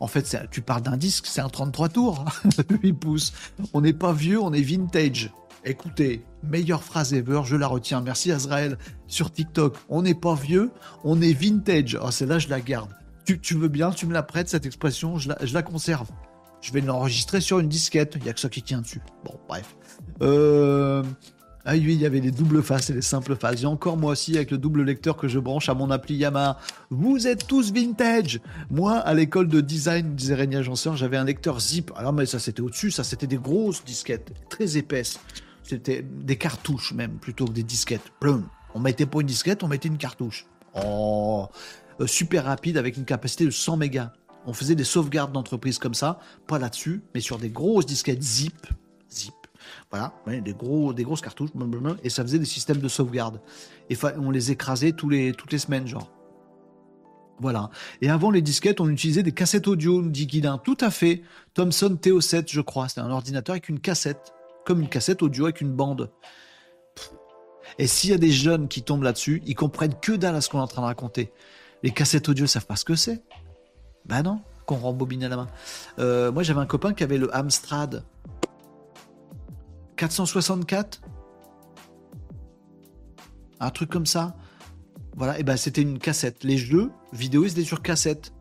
En fait, tu parles d'un disque, c'est un 33 tours, [laughs] 8 pouces. On n'est pas vieux, on est vintage. Écoutez, meilleure phrase ever, je la retiens. Merci Azrael sur TikTok. On n'est pas vieux, on est vintage. Oh, celle-là, je la garde. Tu, veux bien, tu me la prêtes, cette expression, je la, conserve. Je vais l'enregistrer sur une disquette. Il n'y a que ça qui tient dessus. Bon, bref. Euh, ah oui, il y avait les doubles faces et les simples faces. J'ai encore moi aussi avec le double lecteur que je branche à mon appli Yamaha. Vous êtes tous vintage. Moi, à l'école de design, disait Régnier Agenceur, j'avais un lecteur zip. Alors, mais ça c'était au-dessus, ça c'était des grosses disquettes, très épaisses. C'était des cartouches même, plutôt que des disquettes. On mettait pas une disquette, on mettait une cartouche. Oh, euh, super rapide avec une capacité de 100 mégas. On faisait des sauvegardes d'entreprise comme ça, pas là-dessus, mais sur des grosses disquettes zip, zip. Voilà, des, gros, des grosses cartouches, et ça faisait des systèmes de sauvegarde. Et on les écrasait toutes les semaines, genre. Voilà. Et avant les disquettes, on utilisait des cassettes audio, dit Guidin. Tout à fait. Thomson TO7, je crois. C'était un ordinateur avec une cassette. Comme une cassette audio avec une bande. Et s'il y a des jeunes qui tombent là-dessus, ils comprennent que dalle à ce qu'on est en train de raconter. Les cassettes audio, savent pas ce que c'est. Ben non, qu'on rembobine à la main. Euh, moi, j'avais un copain qui avait le Amstrad. 464 Un truc comme ça? Voilà, et ben c'était une cassette. Les jeux vidéo, étaient sur cassette.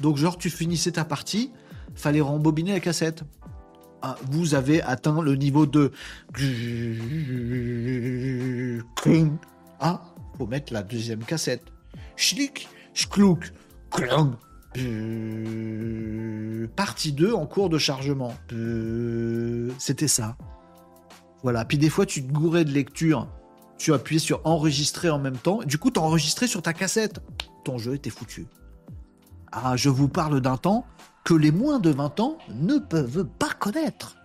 Donc, genre, tu finissais ta partie, fallait rembobiner la cassette. Ah, vous avez atteint le niveau de. Ah, faut mettre la deuxième cassette. Schlick, schlouk, Partie 2 en cours de chargement. C'était ça. Voilà. Puis des fois, tu te gourais de lecture. Tu appuyais sur enregistrer en même temps. Du coup, tu enregistré sur ta cassette. Ton jeu était foutu. Ah, je vous parle d'un temps que les moins de 20 ans ne peuvent pas connaître.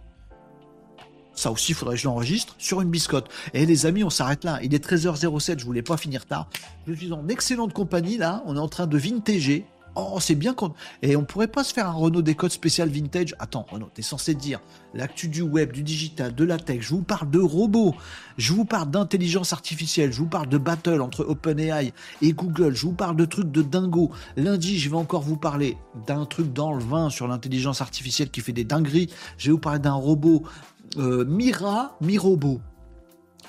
Ça aussi, faudrait que je l'enregistre sur une biscotte. Et les amis, on s'arrête là. Il est 13h07, je voulais pas finir tard. Je suis en excellente compagnie là. On est en train de vintager Oh, c'est bien qu'on. Et on pourrait pas se faire un Renault Décode spécial vintage Attends, Renault, t'es censé dire l'actu du web, du digital, de la tech. Je vous parle de robots. Je vous parle d'intelligence artificielle. Je vous parle de battle entre OpenAI et Google. Je vous parle de trucs de dingo. Lundi, je vais encore vous parler d'un truc dans le vin sur l'intelligence artificielle qui fait des dingueries. Je vais vous parler d'un robot euh, Mira, Mirobo.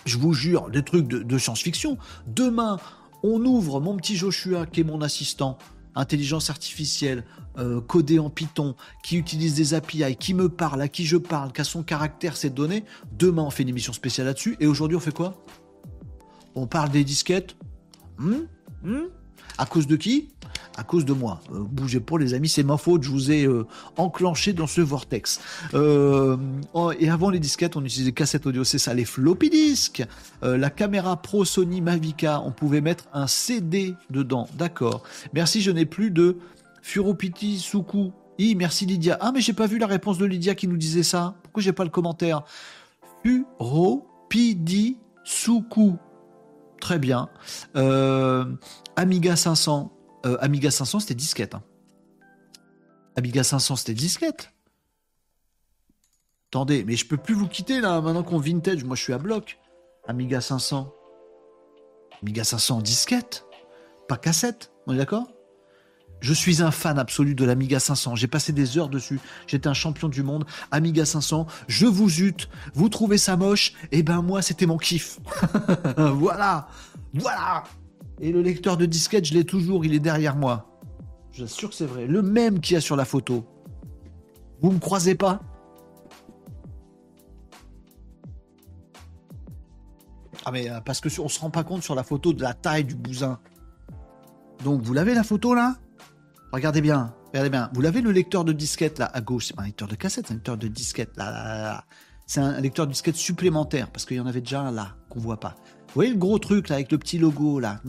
Je vous jure, des trucs de science-fiction. Demain, on ouvre mon petit Joshua qui est mon assistant intelligence artificielle, euh, codée en Python, qui utilise des API, qui me parle, à qui je parle, qui a son caractère, ses données. Demain, on fait une émission spéciale là-dessus. Et aujourd'hui, on fait quoi? On parle des disquettes. Hmm? Hmm? À cause de qui? À cause de moi. Euh, bougez pas les amis, c'est ma faute, je vous ai euh, enclenché dans ce vortex. Euh, oh, et avant les disquettes, on utilisait cassette audio, c'est ça, les floppy disks. la caméra Pro Sony Mavica, on pouvait mettre un CD dedans, d'accord. Merci, je n'ai plus de Furopiti Suku. Oui, merci Lydia. Ah mais j'ai pas vu la réponse de Lydia qui nous disait ça. Pourquoi j'ai pas le commentaire? Furopidi Suku. Très bien. Amiga 500. Euh, Amiga 500, c'était disquette. Hein. Amiga 500, c'était disquette. Attendez, mais je peux plus vous quitter là, maintenant qu'on vintage. Moi, je suis à bloc. Amiga 500. Amiga 500 disquette, pas cassette. On est d'accord? Je suis un fan absolu de l'Amiga 500. J'ai passé des heures dessus. J'étais un champion du monde. Amiga 500, je vous zute. Vous trouvez ça moche? Eh ben moi, c'était mon kiff. [laughs] voilà. Voilà. Et le lecteur de disquette, je l'ai toujours, il est derrière moi. J'assure que c'est vrai. Le même qu'il y a sur la photo. Vous me croisez pas? Ah mais euh, parce que on se rend pas compte sur la photo de la taille du bousin. Donc vous l'avez la photo là? Regardez bien, regardez bien. Vous l'avez le lecteur de disquette là à gauche, c'est pas un lecteur de cassette, c'est un lecteur de disquette là. là, là. C'est un lecteur de disquette supplémentaire parce qu'il y en avait déjà là qu'on voit pas. Vous voyez le gros truc là avec le petit logo là,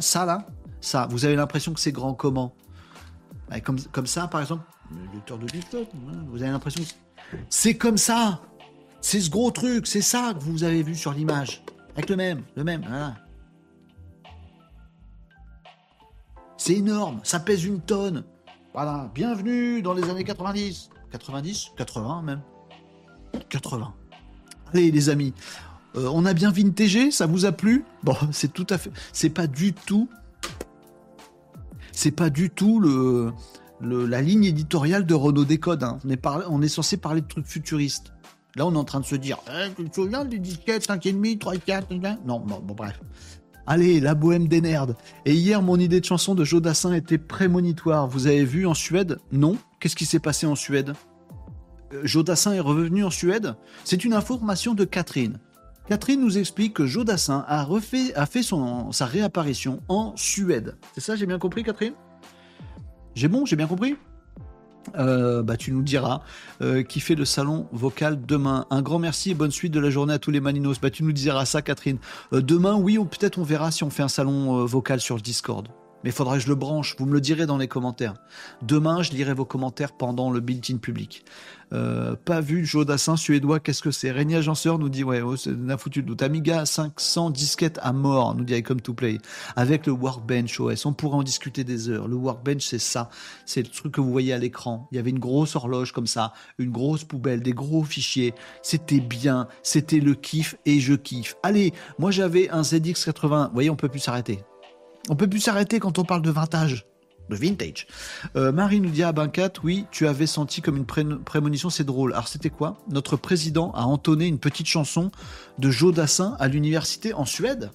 ça là, ça, vous avez l'impression que c'est grand comment? Bah, comme, comme ça par exemple, le lecteur de disquette, vous avez l'impression que c'est comme ça. C'est ce gros truc, c'est ça que vous avez vu sur l'image. Avec le même, le même, voilà. C'est énorme, ça pèse une tonne. Voilà, bienvenue dans les années 90. 90 80 même. 80. Allez les amis, euh, on a bien vintagé, ça vous a plu? Bon, [laughs] c'est tout à fait. C'est pas du tout. C'est pas du tout le, la ligne éditoriale de Renault Décode. Hein. On, est censé parler de trucs futuristes. Là, on est en train de se dire, eh, tu te souviens des disquettes 5,5, 3,4 Non, bon, bon, bref. Allez, la bohème des nerds. Et hier, mon idée de chanson de Jodassin était prémonitoire. Vous avez vu en Suède? Non. Qu'est-ce qui s'est passé en Suède? Euh, Jodassin est revenu en Suède? C'est une information de Catherine. Catherine nous explique que Jodassin a, fait sa réapparition en Suède. C'est ça, j'ai bien compris, Catherine? J'ai bon, j'ai bien compris? Euh, bah, tu nous diras euh, qui fait le salon vocal demain. Un grand merci et bonne suite de la journée à tous les Maninos. Bah, tu nous diras ça, Catherine. Euh, demain, oui, ou peut-être on verra si on fait un salon vocal sur le Discord. Mais il faudra que je le branche. Vous me le direz dans les commentaires. Demain, je lirai vos commentaires pendant le built-in public. Euh, pas vu Dassin suédois, qu'est-ce que c'est? Régnier Agenceur nous dit, ouais, oh, c'est un foutu doute. Amiga 500 disquettes à mort, nous dit comme to play. Avec le Workbench OS, on pourrait en discuter des heures. Le Workbench, c'est ça. C'est le truc que vous voyez à l'écran. Il y avait une grosse horloge comme ça, une grosse poubelle, des gros fichiers. C'était bien, c'était le kiff et je kiffe. Allez, moi j'avais un ZX80. Vous voyez, on peut plus s'arrêter. On peut plus s'arrêter quand on parle de vintage. De vintage. Euh, Marie nous dit à ah 4, oui, tu avais senti comme une prémonition, c'est drôle. Alors c'était quoi? Notre président a entonné une petite chanson de Joe Dassin à l'université en Suède.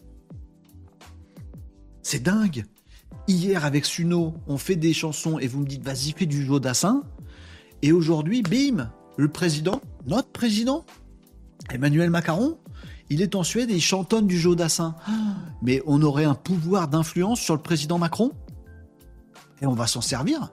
C'est dingue. Hier avec Suno, on fait des chansons et vous me dites vas-y fais du Joe Dassin. Et aujourd'hui, bim, le président, notre président, Emmanuel Macron, il est en Suède et il chantonne du Jodassin. Mais on aurait un pouvoir d'influence sur le président Macron? Et on va s'en servir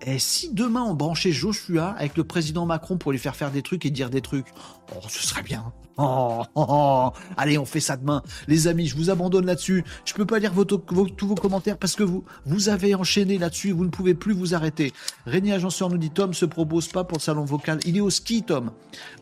et si demain on branchait Joshua avec le président Macron pour lui faire faire des trucs et dire des trucs, oh, ce serait bien. Oh, oh, oh, Allez, on fait ça demain. Les amis, je vous abandonne là-dessus. Je peux pas lire tous vos commentaires parce que vous, avez enchaîné là-dessus. Vous ne pouvez plus vous arrêter. Régnier Agenceur nous dit Tom se propose pas pour le salon vocal. Il est au ski, Tom.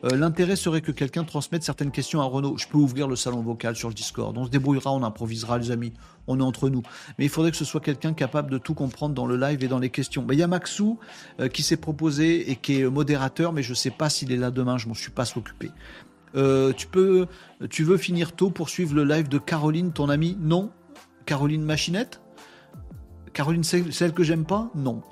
Euh, l'intérêt serait que quelqu'un transmette certaines questions à Renault. Je peux ouvrir le salon vocal sur le Discord. On se débrouillera, on improvisera, les amis. On est entre nous. Mais il faudrait que ce soit quelqu'un capable de tout comprendre dans le live et dans les questions. Il y a Maxou euh, qui s'est proposé et qui est modérateur, mais je sais pas s'il est là demain. Je m'en suis pas occupé. Euh, tu peux, tu veux finir tôt pour suivre le live de Caroline, ton amie? Non. Caroline Machinette? Caroline, celle que j'aime pas? Non.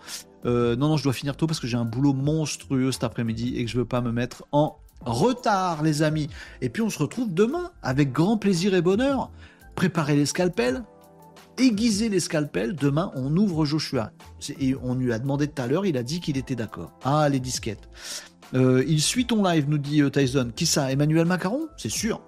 Euh, non, non, je dois finir tôt parce que j'ai un boulot monstrueux cet après-midi et que je veux pas me mettre en retard, les amis. Et puis on se retrouve demain avec grand plaisir et bonheur. Préparez les scalpels, aiguiser les scalpels. Demain, on ouvre Joshua. Et on lui a demandé tout à l'heure, il a dit qu'il était d'accord. Ah, les disquettes. Euh, il suit ton live, nous dit euh, Tyson. Qui ça Emmanuel Macron? C'est sûr.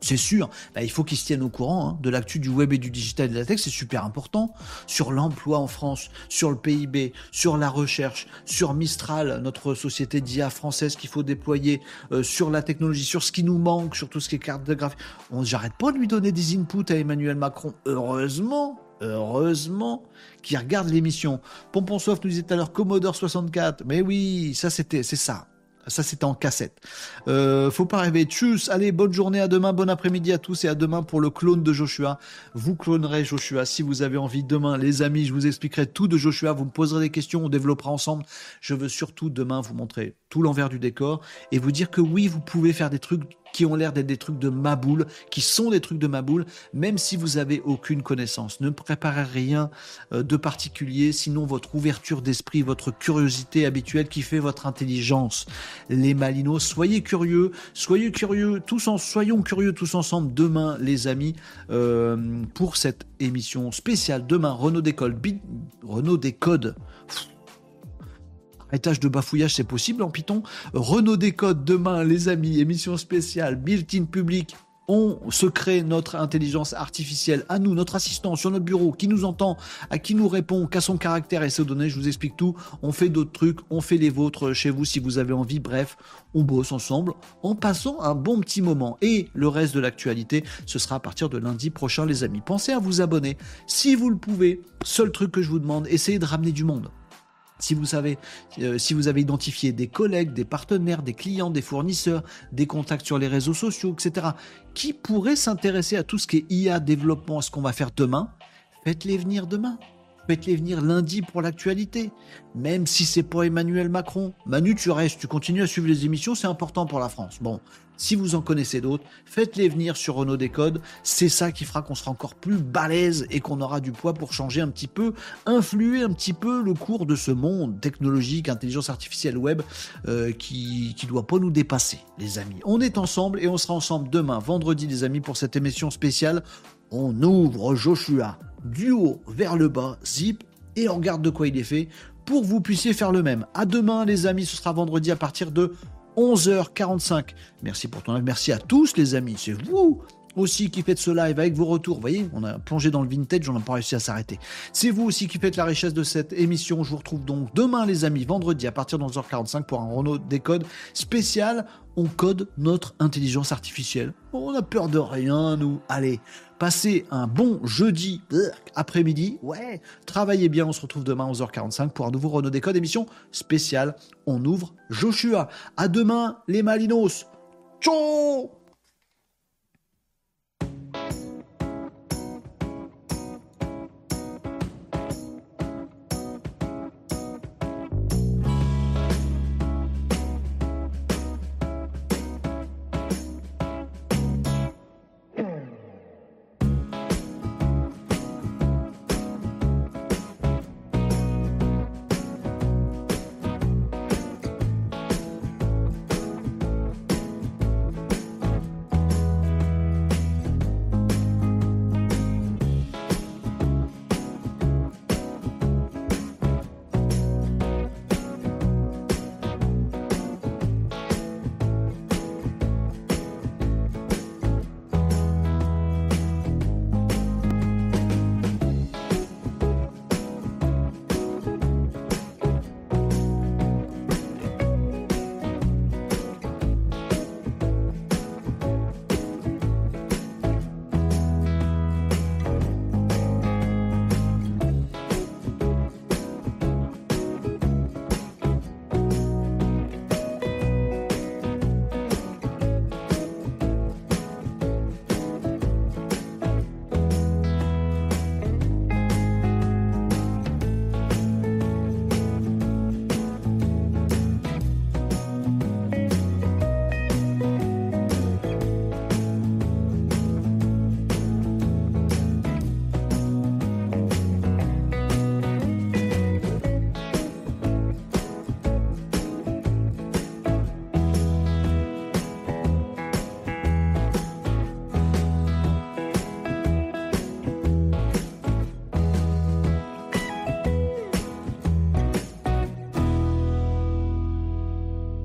c'est sûr. Bah, il faut qu'ils se tiennent au courant hein, de l'actu du web et du digital et de la tech, c'est super important. Sur l'emploi en France, sur le PIB, sur la recherche, sur Mistral, notre société d'IA française qu'il faut déployer, euh, sur la technologie, sur ce qui nous manque, sur tout ce qui est carte de graphique. On j'arrête pas de lui donner des inputs à Emmanuel Macron. Heureusement, heureusement qu'il regarde l'émission. Pomponsoft nous disait tout à l'heure Commodore 64. Mais oui, ça c'était, c'est ça. Ça, c'était en cassette. Euh, faut pas rêver. Tchuss. Allez, bonne journée à demain, bon après-midi à tous et à demain pour le clone de Joshua. Vous clonerez Joshua si vous avez envie. Demain, les amis, je vous expliquerai tout de Joshua. Vous me poserez des questions, on développera ensemble. Je veux surtout demain vous montrer l'envers du décor et vous dire que oui, vous pouvez faire des trucs qui ont l'air d'être des trucs de maboule, qui sont des trucs de maboule, même si vous avez aucune connaissance. Ne préparez rien euh, de particulier, sinon votre ouverture d'esprit, votre curiosité habituelle qui fait votre intelligence. Les malinos, soyez curieux, soyez curieux, tous en, soyons curieux tous ensemble demain, les amis, euh, pour cette émission spéciale. Demain, Renault Décode, Renault Décode étage de bafouillage, c'est possible en Python? Renault Décode demain, les amis, émission spéciale, built-in public. On se crée notre intelligence artificielle à nous, notre assistant sur notre bureau, qui nous entend, à qui nous répond, qu'à son caractère et ses données. Je vous explique tout. On fait d'autres trucs, on fait les vôtres chez vous si vous avez envie. Bref, on bosse ensemble en passant un bon petit moment. Et le reste de l'actualité, ce sera à partir de lundi prochain, les amis. Pensez à vous abonner si vous le pouvez. Seul truc que je vous demande, essayez de ramener du monde. Si vous savez, euh, si vous avez identifié des collègues, des partenaires, des clients, des fournisseurs, des contacts sur les réseaux sociaux, etc., qui pourraient s'intéresser à tout ce qui est IA, développement, à ce qu'on va faire demain, faites-les venir demain. Faites-les venir lundi pour l'actualité. Même si c'est pas Emmanuel Macron. Manu, tu restes, tu continues à suivre les émissions, c'est important pour la France. Bon, si vous en connaissez d'autres, faites-les venir sur Renault Décode. C'est ça qui fera qu'on sera encore plus balèze et qu'on aura du poids pour changer un petit peu, influer un petit peu le cours de ce monde technologique, intelligence artificielle web, euh, qui ne doit pas nous dépasser, les amis. On est ensemble et on sera ensemble demain, vendredi, les amis, pour cette émission spéciale. On ouvre Joshua du haut vers le bas, zip, et on regarde de quoi il est fait pour que vous puissiez faire le même. À demain, les amis, ce sera vendredi à partir de 11h45. Merci pour ton live. Merci à tous, les amis. C'est vous aussi qui faites ce live avec vos retours. Vous voyez, on a plongé dans le vintage, on n'a pas réussi à s'arrêter. C'est vous aussi qui faites la richesse de cette émission. Je vous retrouve donc demain, les amis, vendredi à partir de 11h45 pour un Renault Décode spécial. On code notre intelligence artificielle. On a peur de rien, nous. Allez, passez un bon jeudi après-midi. Ouais, travaillez bien. On se retrouve demain à 11h45 pour un nouveau Renault Décode émission spéciale. On ouvre Joshua. À demain, les Malinos. Ciao